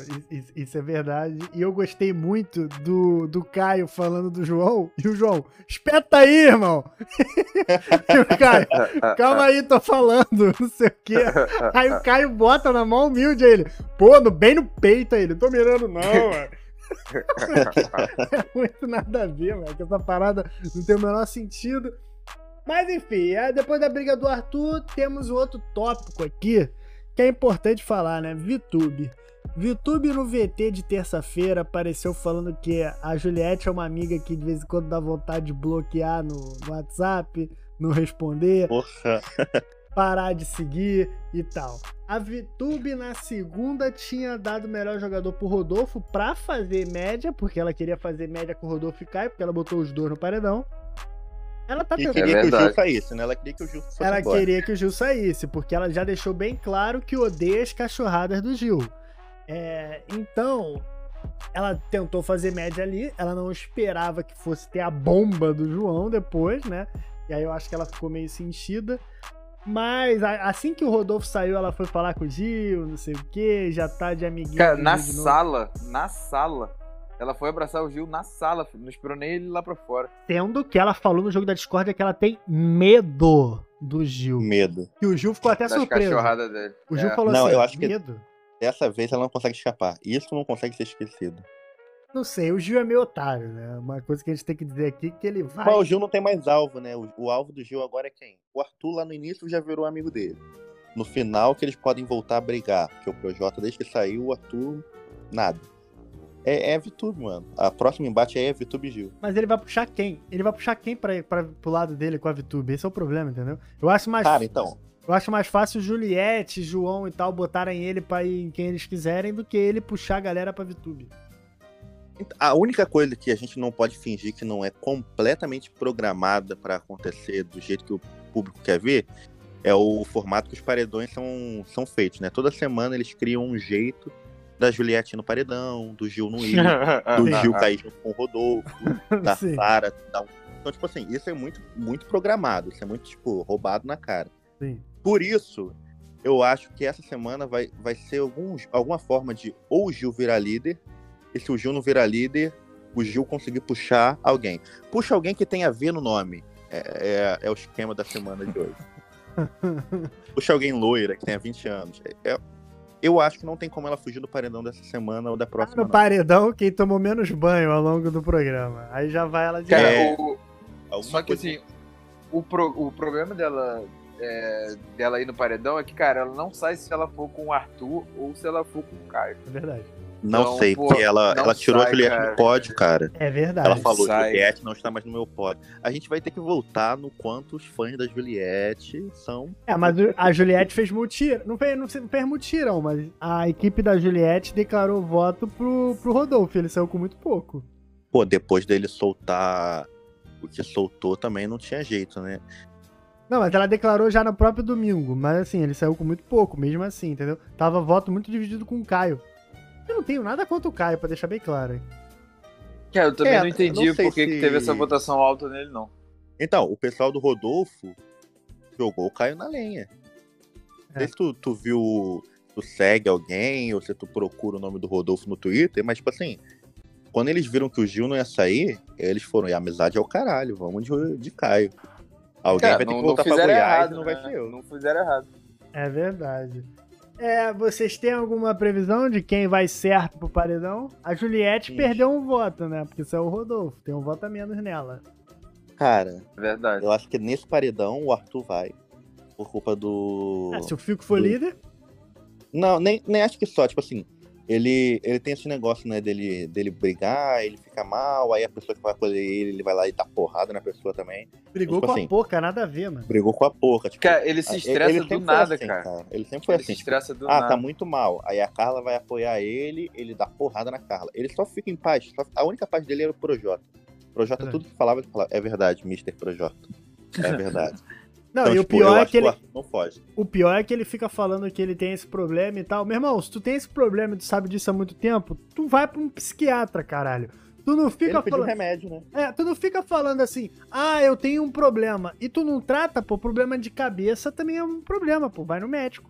isso é verdade. E eu gostei muito do, do Caio falando do João. E o João, espeta aí, irmão! e o Caio, calma aí, tô falando, não sei o quê. Aí o Caio bota na mão humilde ele. Pô, no, bem no peito aí ele. Tô mirando, não, mano. é muito nada a ver, mano. Que essa parada não tem o menor sentido. Mas enfim, é, depois da briga do Arthur, temos um outro tópico aqui que é importante falar, né? VTube. VTube no VT de terça-feira apareceu falando que a Juliette é uma amiga que de vez em quando dá vontade de bloquear no, no WhatsApp, não responder Porra. parar de seguir e tal. A VTube na segunda tinha dado o melhor jogador pro Rodolfo pra fazer média, porque ela queria fazer média com o Rodolfo e Caio, porque ela botou os dois no paredão. Ela tá tentando. queria que o Gil saísse, né? Ela queria que o Gil fosse Ela embora. queria que o Gil saísse, porque ela já deixou bem claro que odeia as cachorradas do Gil. É, então, ela tentou fazer média ali, ela não esperava que fosse ter a bomba do João depois, né? E aí eu acho que ela ficou meio sentida. Mas assim que o Rodolfo saiu, ela foi falar com o Gil, não sei o que, já tá de amiguinho. Cara, na sala, na sala. Ela foi abraçar o Gil na sala, filho, não esperou nem ele lá pra fora. Sendo que ela falou no jogo da Discord que ela tem medo do Gil. Medo. E o Gil ficou até das surpreso. dele. O Gil É. falou Não, assim: eu acho que- medo? Dessa vez ela não consegue escapar. Isso não consegue ser esquecido. Não sei, o Gil é meio otário, né? Uma coisa que a gente tem que dizer aqui é que ele vai. Mas o Gil não tem mais alvo, né? O, o alvo do Gil agora é quem? O Arthur lá no início já virou amigo dele. No final que eles podem voltar a brigar. Porque o Projota, desde que saiu, o Arthur, nada. É, é VTube, mano. A próxima embate é VTube e Gil. Mas ele vai puxar quem? Ele vai puxar quem pra, pra, pro lado dele com a VTube? Esse é o problema, entendeu? Eu acho mais, Cara, então, eu acho mais fácil Juliette, João e tal botarem ele pra ir em quem eles quiserem do que ele puxar a galera pra VTube. a única coisa que a gente não pode fingir que não é completamente programada pra acontecer do jeito que o público quer ver é o formato que os paredões são, são feitos, né? Toda semana eles criam um jeito da Juliette no paredão, do Gil no ir, do Gil cair junto com o Rodolfo, da. Sara. Então, tipo assim, isso é muito, muito programado, isso é muito, tipo, roubado na cara. Sim. Por isso, eu acho que essa semana vai, vai ser algum, alguma forma de ou o Gil virar líder, e se o Gil não virar líder, o Gil conseguir puxar alguém. Puxa alguém que tenha a ver no nome. É, é, é o esquema da semana de hoje. Puxa alguém loira, que tenha 20 anos. É- é- eu acho que não tem como ela fugir do paredão dessa semana ou da próxima. No não. paredão, quem tomou menos banho ao longo do programa. Aí já vai ela de Cara, É. o- só que coisa- assim, o, pro- o problema dela, é, dela ir no paredão é que, cara, ela não sai se ela for com o Arthur ou se ela for com o Caio. É verdade. Não Não, sei, pô, porque ela, ela tirou sai, a Juliette cara. do pódio, cara. É verdade. Ela falou, sai. Juliette não está mais no meu pódio. A gente vai ter que voltar no quanto os fãs da Juliette são. É, mas a Juliette fez mutirão. Não fez, não fez mutirão, mas a equipe da Juliette declarou voto pro, pro Rodolfo. Ele saiu com muito pouco. Pô, depois dele soltar o que soltou também não tinha jeito, né? Não, mas ela declarou já no próprio domingo. Mas assim, ele saiu com muito pouco, mesmo assim, entendeu? Tava voto muito dividido com o Caio. Eu não tenho nada contra o Caio, pra deixar bem claro. hein? Cara, eu também É, não entendi não por que, que se- teve essa votação alta nele, não. Então, o pessoal do Rodolfo jogou o Caio na lenha. Não É. sei se tu, tu viu, tu segue alguém, ou se tu procura o nome do Rodolfo no Twitter, mas tipo assim, quando eles viram que o Gil não ia sair, eles foram, e a amizade é o caralho, vamos de, de Caio. Alguém Cara, vai ter não, que não voltar pra fizeram Goiás errado, não vai né? ser eu. Não fizeram errado. É verdade. É, vocês têm alguma previsão de quem vai certo pro paredão? A Juliette Sim. perdeu um voto, né? Porque isso é o Rodolfo. Tem um voto a menos nela. Cara, É verdade. eu acho que nesse paredão o Arthur vai. Por culpa do. Ah, se o Fico for do- líder, Não, nem, nem acho que só, tipo assim, ele, ele tem esse negócio, né, dele, dele brigar, ele fica mal, aí a pessoa que vai acolher ele, ele vai lá e dá porrada na pessoa também. brigou Tipo com assim, a porca, nada a ver, mano. Brigou com a porca, tipo. Cara, ele se ele- estressa ele do sempre foi nada, assim, cara. Ele sempre foi Ele se assim, tipo, estressa do ah, nada. tá muito mal. Aí a Carla vai apoiar ele, ele dá porrada na Carla. Ele só fica em paz. só- a única paz dele era o Projota. Projota, É. tudo que falava, ele falava, é verdade, Mr. Projota. É verdade. Não, Então, e o tipo, eu pior é que ele. o não foge. O pior é que ele fica falando que ele tem esse problema e tal. Meu irmão, se tu tem esse problema e tu sabe disso há muito tempo, tu vai pra um psiquiatra, caralho. Tu não fica falando. remédio, né? É, tu não fica falando assim, ah, eu tenho um problema. E tu não trata, pô, problema de cabeça também é um problema, pô. Vai no médico.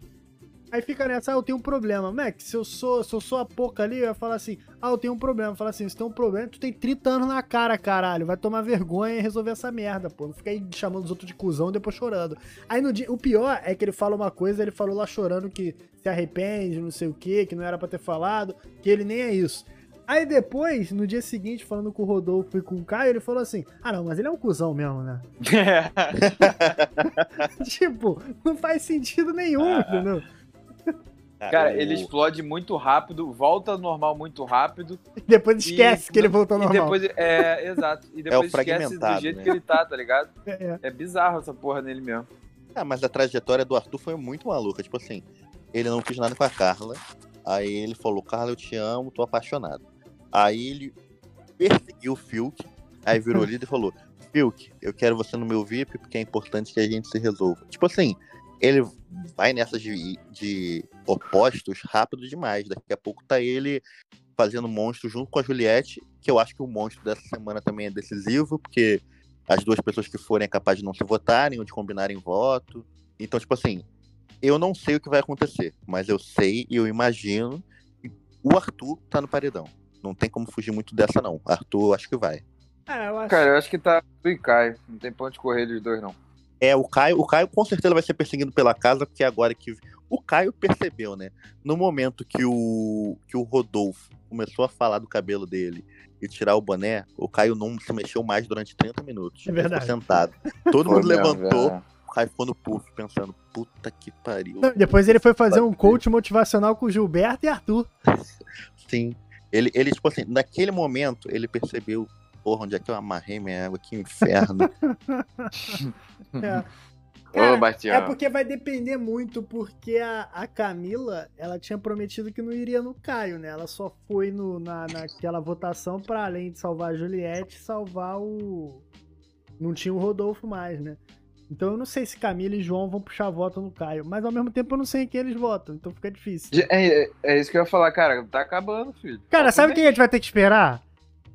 Aí fica nessa, ah, eu tenho um problema. Mac, se eu sou, se eu sou a pouca ali, eu ia falar assim, ah, eu tenho um problema. Fala assim, se tem um problema, tu tem 30 anos na cara, caralho. Vai tomar vergonha e resolver essa merda, pô. Não fica aí chamando os outros de cuzão e depois chorando. Aí no dia, o pior é que ele fala uma coisa, ele falou lá chorando que se arrepende, não sei o que, que não era pra ter falado, que ele nem é isso. Aí depois, no dia seguinte, falando com o Rodolfo e com o Caio, ele falou assim: Ah, não, mas ele é um cuzão mesmo, né? tipo, não faz sentido nenhum, entendeu? Cara, o- ele explode muito rápido, volta ao normal muito rápido. Depois esquece e- que ele voltou ao E normal. depois, é, exato. E depois esquece do fragmentado, jeito né? que ele tá, tá ligado? É, É bizarro essa porra nele mesmo. Ah, mas a trajetória do Arthur foi muito maluca. Tipo assim, ele não quis nada com a Carla. Aí ele falou, Carla, eu te amo, tô apaixonado. Aí ele perseguiu o Fiuk. Aí virou líder e falou, Fiuk, eu quero você no meu VIP porque é importante que a gente se resolva. Tipo assim, ele vai nessas de, de opostos rápido demais. Daqui a pouco tá ele fazendo monstro junto com a Juliette, que eu acho que o monstro dessa semana também é decisivo, porque as duas pessoas que forem é capaz de não se votarem ou de combinarem voto. Então, tipo assim, eu não sei o que vai acontecer, mas eu sei e eu imagino que o Arthur tá no paredão. Não tem como fugir muito dessa, não. Arthur, eu acho que vai. É, eu acho. Cara, eu acho que tá tu e Caio. Não tem ponto de correr dos dois, não. É, o Caio, o Caio com certeza vai ser perseguido pela casa, porque agora que. O Caio percebeu, né? No momento que o, que o Rodolfo começou a falar do cabelo dele e tirar o boné, o Caio não se mexeu mais durante 30 minutos. É Ele verdade. Ficou sentado. Todo mundo levantou, velho. o Caio ficou no puff, pensando, puta que pariu. Não, depois ele foi fazer um coach motivacional com o Gilberto e Arthur. Sim. Ele, ele, tipo assim, naquele momento, ele percebeu, porra, onde é que eu amarrei minha água? Que inferno. É. Ô, Cara, Bastião. É porque vai depender muito, porque a, a Camila, ela tinha prometido que não iria no Caio, né? Ela só foi no, na, naquela votação pra além de salvar a Juliette, salvar o. Não tinha o Rodolfo mais, né? Então eu não sei se Camila e João vão puxar voto no Caio, mas ao mesmo tempo eu não sei em quem eles votam, então fica difícil. É, é- é isso que eu ia falar, cara. Tá acabando, filho. Cara, Falta sabe quem a gente vai ter que esperar?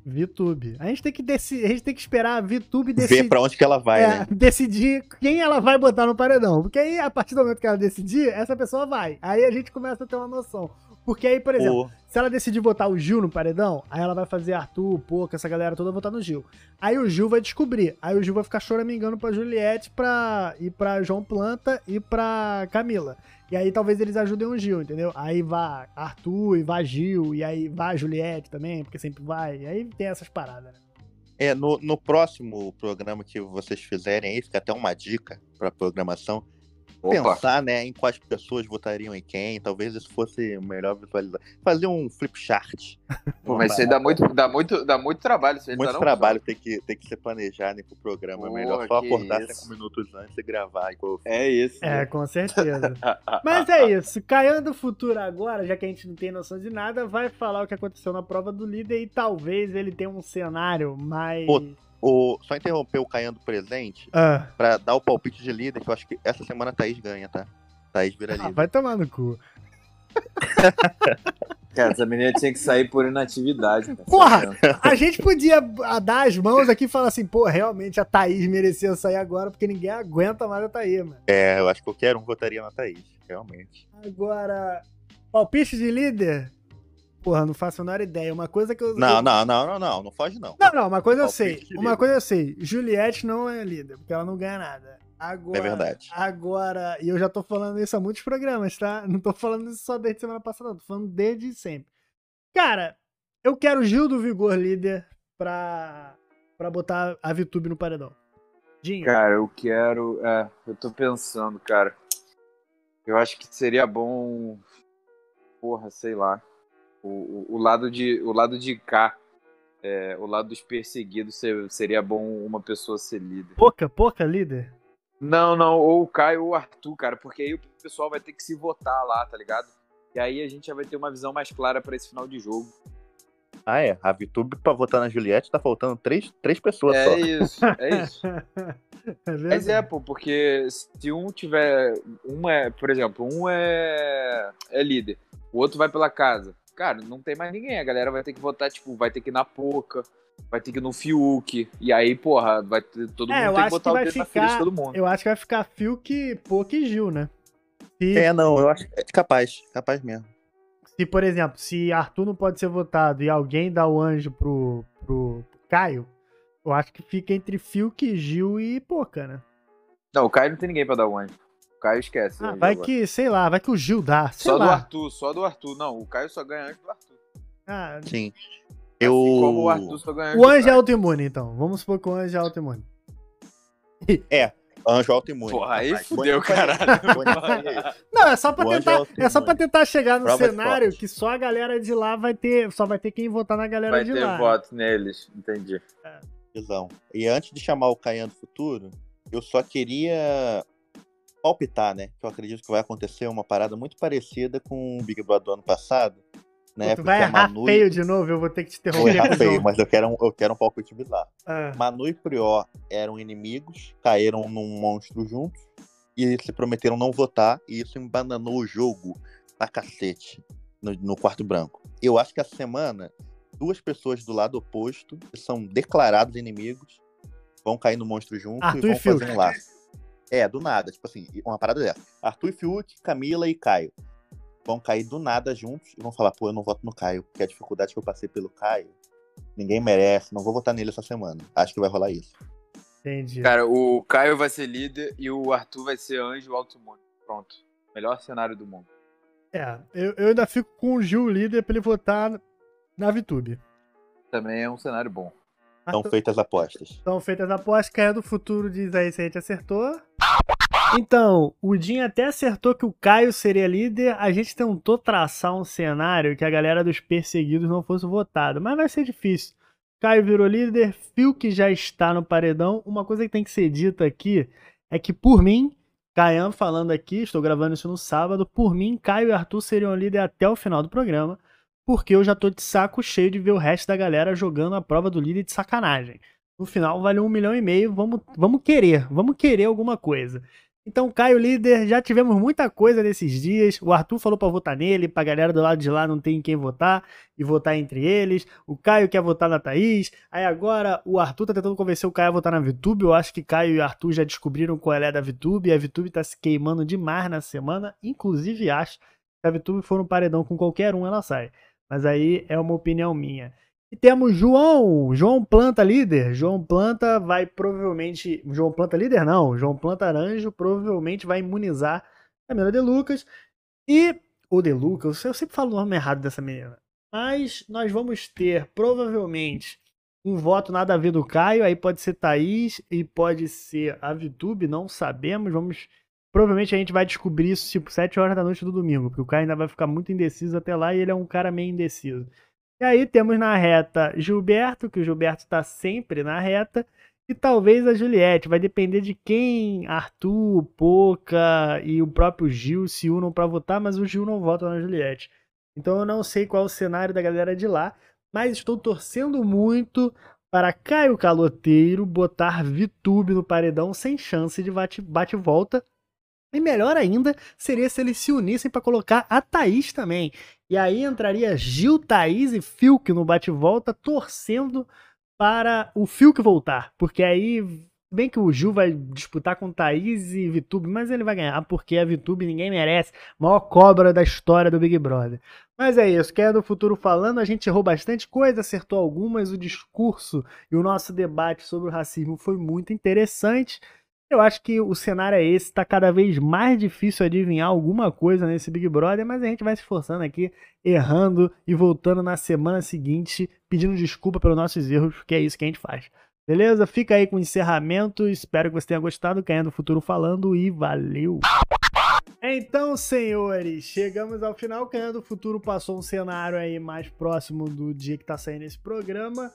VTube. A gente tem que decidir, a gente tem que esperar a VTube Ver decidir. pra onde que ela vai, É, né? decidir quem ela vai botar no paredão. Porque aí, a partir do momento que ela decidir, essa pessoa vai. Aí a gente começa a ter uma noção. Porque aí, por exemplo, se ela decidir botar o Gil no paredão, aí ela vai fazer Arthur, Poca, essa galera toda votar no Gil. Aí o Gil vai descobrir. Aí o Gil vai ficar choramingando pra Juliette pra, e pra João Planta e pra Camila. E aí talvez eles ajudem o Gil, entendeu? Aí vai Arthur e vai Gil, e aí vai Juliette também, porque sempre vai. E aí tem essas paradas, né? É, no, no próximo programa que vocês fizerem aí, fica até uma dica pra programação. Opa. Pensar, né, em quais pessoas votariam em quem. Talvez isso fosse melhor visualizar. Fazer um flip chart. Pô, mas isso aí dá muito, dá muito, dá muito trabalho. Isso aí Muito trabalho tem que, tem que ser planejado né, pro programa. É melhor só acordar isso. cinco minutos antes e gravar. Igual. É isso. É, com certeza. Mas é isso. Caian do futuro agora, já que a gente não tem noção de nada, vai falar o que aconteceu na prova do líder e talvez ele tenha um cenário mais. Pô, O, só interromper o Caiando presente Ah, pra dar o palpite de líder, que eu acho que essa semana a Thaís ganha, tá? Thaís vira ah, líder. vai tomar no cu. Cara, essa menina tinha que sair por inatividade. cara. Porra! A gente podia ah, dar as mãos aqui e falar assim, pô, realmente a Thaís merecia sair agora, porque ninguém aguenta mais a Thaís, mano. É, eu acho que qualquer um votaria na Thaís, realmente. Agora, palpite de líder? Porra, não faço a menor ideia. Uma coisa que eu. Não, não, não, não, não, não foge não. Não, não, uma coisa eu sei. Uma líder. coisa eu sei. Juliette não é líder, porque ela não ganha nada. Agora, É verdade. Agora, e eu já tô falando isso há muitos programas, tá? Não tô falando isso só desde semana passada, não. tô falando desde sempre. Cara, eu quero Gil do Vigor líder pra, pra botar a VTube no paredão. Dinho. Cara, eu quero. É, eu tô pensando, cara. Eu acho que seria bom. Porra, sei lá. O, o, lado de. O lado de cá. é, o lado dos perseguidos ser- seria bom uma pessoa ser líder. Pouca, pouca líder. Não, não, ou o Caio ou o Arthur, cara, porque aí o pessoal vai ter que se votar lá, tá ligado? E aí a gente já vai ter uma visão mais clara pra esse final de jogo. Ah, é. A VTube pra votar na Juliette tá faltando três, três pessoas É só. isso, é isso. É Mas é, pô, porque se um tiver. Um é, por exemplo, um é, é líder, o outro vai pela casa. Cara, não tem mais ninguém. A galera vai ter que votar, tipo, vai ter que ir na Poca, vai ter que ir no Fiuk. E aí, porra, vai ter, todo É, mundo tem que botar que o vai dedo na ferida de ficar- todo mundo. Eu acho que vai ficar Fiuk, Pouca e Gil, né? Se, É, não, eu acho que é capaz, capaz mesmo. se, por exemplo, se Arthur não pode ser votado e alguém dá o anjo pro, pro Caio, eu acho que fica entre Fiuk, Gil e Pouca, né? Não, o Caio não tem ninguém pra dar o anjo. O Caio esquece. Ah, anjo vai agora. que, sei lá, vai que o Gil dá. Sei Só do lá. Arthur, só do Arthur. Não, o Caio só ganha anjo do Arthur. Ah, Sim. Assim Eu. como o Arthur só ganha anjo o do anjo é autoimune, então. Vamos supor que o anjo é autoimune. Anjo autoimune. Porra, aí fudeu, caralho. Não, é só pra O é tentar, é só pra tentar chegar no Prova cenário que só a galera de lá vai ter, só vai ter quem votar na galera Vai de ter lá. voto neles, entendi. Visão. E antes de chamar o Caian do futuro, eu só queria palpitar, né? Que eu acredito que vai acontecer uma parada muito parecida com o Big Brother do ano passado. Pô, tu vai a errar Manu. feio de novo, eu vou ter que te Vou interromper. errar cuzão. feio, mas eu quero um, eu quero um palpite bizarro. Ah, Manu e Prió eram inimigos, caíram num monstro juntos e se prometeram não votar, e isso embananou o jogo pra cacete no, no quarto branco. Eu acho que essa semana, duas pessoas do lado oposto, que são declarados inimigos, vão cair no monstro junto Arthur e e vão Fiuk. fazer um laço. É, do nada, tipo assim, uma parada dessa. Arthur e Fiuk, Camila e Caio. Vão cair do nada juntos e vão falar, pô, eu não voto no Caio, porque a dificuldade que eu passei pelo Caio, ninguém merece, não vou votar nele essa semana. Acho que vai rolar isso. entendi. Cara, o Caio vai ser líder e o Arthur vai ser anjo alto-mundo. Pronto. Melhor cenário do mundo. É, eu, eu ainda fico com o Gil líder pra ele votar na VTube. Também é um cenário bom. Estão feitas apostas. Estão feitas as apostas, Caio do futuro diz aí se a gente acertou. Então, o Dinho até acertou que o Caio seria líder. A gente tentou traçar um cenário que a galera dos perseguidos não fosse votada, mas vai ser difícil. Caio virou líder, Fiuk já está no paredão. Uma coisa que tem que ser dita aqui é que, por mim, Caian falando aqui, estou gravando isso no sábado, por mim, Caio e Arthur seriam líder até o final do programa, porque eu já tô de saco cheio de ver o resto da galera jogando a prova do líder de sacanagem. No final vale um milhão e meio, vamos, vamos querer, vamos querer alguma coisa. Então, Caio líder, já tivemos muita coisa nesses dias. O Arthur falou pra votar nele, pra galera do lado de lá não tem quem votar e votar entre eles. O Caio quer votar na Thaís. Aí agora o Arthur tá tentando convencer o Caio a votar na VTube. Eu acho que Caio e Arthur já descobriram qual é da VTube. A VTube tá se queimando demais na semana. Inclusive, acho que se a VTube for no paredão com qualquer um, ela sai. Mas aí é uma opinião minha. E temos João, João Planta líder. João Planta vai provavelmente. João Planta líder não. João Planta Aranjo provavelmente vai imunizar Camila De Lucas. E. O De Lucas, eu sempre falo o nome errado dessa menina. Mas nós vamos ter provavelmente um voto nada a ver do Caio. Aí pode ser Thaís e pode ser a Vitube, não sabemos. Vamos. Provavelmente a gente vai descobrir isso tipo 7 horas da noite do domingo, porque o Caio ainda vai ficar muito indeciso até lá e ele é um cara meio indeciso. E aí temos na reta Gilberto, que o Gilberto tá sempre na reta, e talvez a Juliette. Vai depender de quem Arthur, Poca e o próprio Gil se unam pra votar, mas o Gil não vota na Juliette. Então eu não sei qual é o cenário da galera de lá, mas estou torcendo muito para Caio Caloteiro botar Vitube no paredão sem chance de bate-volta. E melhor ainda seria se eles se unissem para colocar a Thaís também. E aí entraria Gil, Thaís e Fiuk no bate-volta, torcendo para o Fiuk voltar. Porque aí Bem que o Gil vai disputar com Thaís e Vitube, mas ele vai ganhar, porque a Vitube ninguém merece. Maior cobra da história do Big Brother. Mas é isso, quer do futuro falando, a gente errou bastante coisa, acertou algumas, o discurso e o nosso debate sobre o racismo foi muito interessante. Eu acho que o cenário é esse, tá cada vez mais difícil adivinhar alguma coisa nesse Big Brother, mas a gente vai se esforçando aqui, errando e voltando na semana seguinte, pedindo desculpa pelos nossos erros, porque é isso que a gente faz. Beleza? Fica aí com o encerramento. Espero que você tenha gostado. Caindo no Futuro falando e valeu! Então, senhores, chegamos ao final. Caindo no Futuro passou um cenário aí mais próximo do dia que tá saindo esse programa.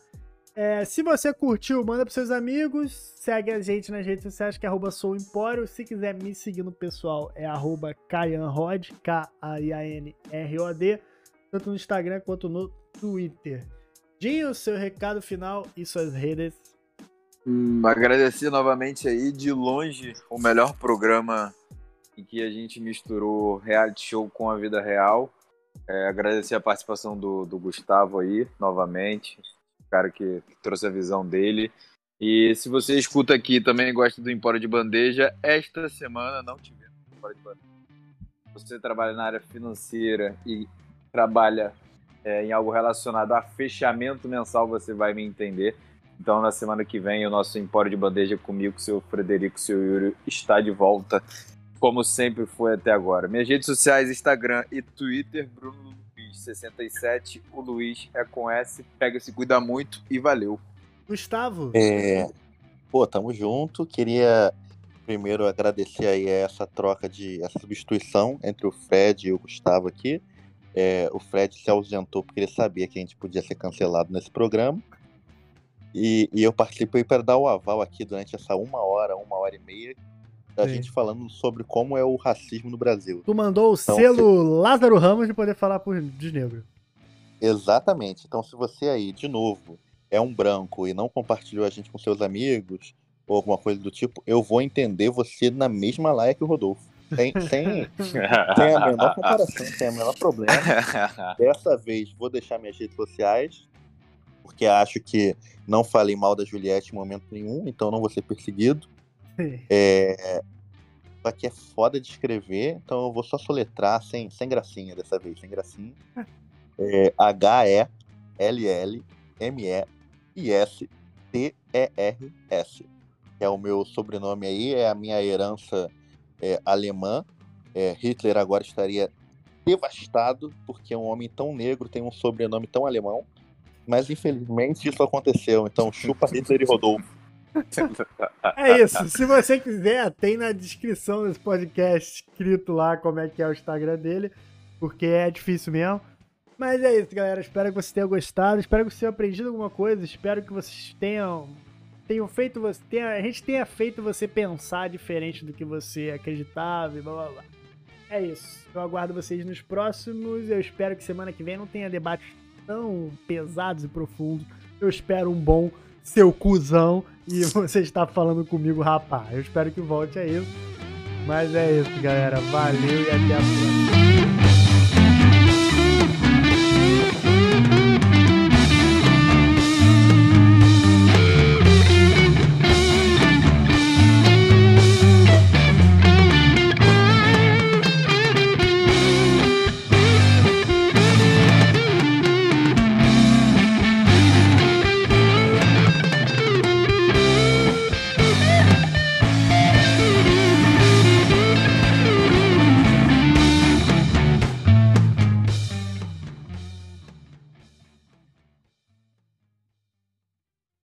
É, se você curtiu, manda pros seus amigos. Segue a gente nas redes sociais, que é arroba souempório. Se quiser me seguir no pessoal, é arroba K-A-I-A-N-R-O-D. Tanto no Instagram quanto no Twitter. Dinho, seu recado final e suas redes Hum, agradecer novamente aí, de longe, o melhor programa em que a gente misturou reality show com a vida real. É, agradecer a participação do, do Gustavo aí, novamente, cara que, trouxe a visão dele. E se você escuta aqui também gosta do Empório de Bandeja, esta semana não tivemos Empório de Bandeja. Você trabalha na área financeira e trabalha é, em algo relacionado a fechamento mensal, você vai me entender. Então, na semana que vem, o nosso Empório de Bandeja comigo, seu Frederico, seu Yuri, está de volta, como sempre foi até agora. Minhas redes sociais, Instagram e Twitter, Bruno Luiz67. O Luiz é com S. Pega, se cuida muito e valeu. Gustavo? É... Pô, tamo junto. Queria primeiro agradecer aí essa troca de essa substituição entre o Fred e o Gustavo aqui. É, o Fred se ausentou porque ele sabia que a gente podia ser cancelado nesse programa. E, e eu participei para dar o aval aqui durante essa uma hora, uma hora e meia, da Sim. gente falando sobre como é o racismo no Brasil. Tu mandou o então, selo se... Lázaro Ramos de poder falar por de negro. Exatamente. Então, se você aí, de novo, é um branco e não compartilhou a gente com seus amigos ou alguma coisa do tipo, eu vou entender você na mesma laia que o Rodolfo. Sem, sem, sem a menor comparação, sem o menor problema. Dessa vez, vou deixar minhas redes sociais porque acho que não falei mal da Juliette em momento nenhum, então não vou ser perseguido. É, só que é foda de escrever, então eu vou só soletrar sem, sem gracinha dessa vez, sem gracinha. É, H-E-L-L-M-E-I-S-T-E-R-S. É o meu sobrenome aí, é a minha herança é, alemã. É, Hitler agora estaria devastado porque um homem tão negro tem um sobrenome tão alemão. Mas infelizmente isso aconteceu. Então chupa Hitler e Rodolfo. É isso. Se você quiser, tem na descrição desse podcast escrito lá como é que é o Instagram dele, porque é difícil mesmo. Mas é isso, galera. Espero que você tenha gostado. Espero que você tenha aprendido alguma coisa. Espero que vocês tenham, tenham feito você. Tenha, a gente tenha feito você pensar diferente do que você acreditava e blá blá blá. É isso. Eu aguardo vocês nos próximos. Eu espero que semana que vem não tenha debate tão pesados e profundos. Eu espero um bom seu cuzão e você está falando comigo, rapaz. Eu espero que volte a isso. Mas é isso, galera. Valeu e até a próxima.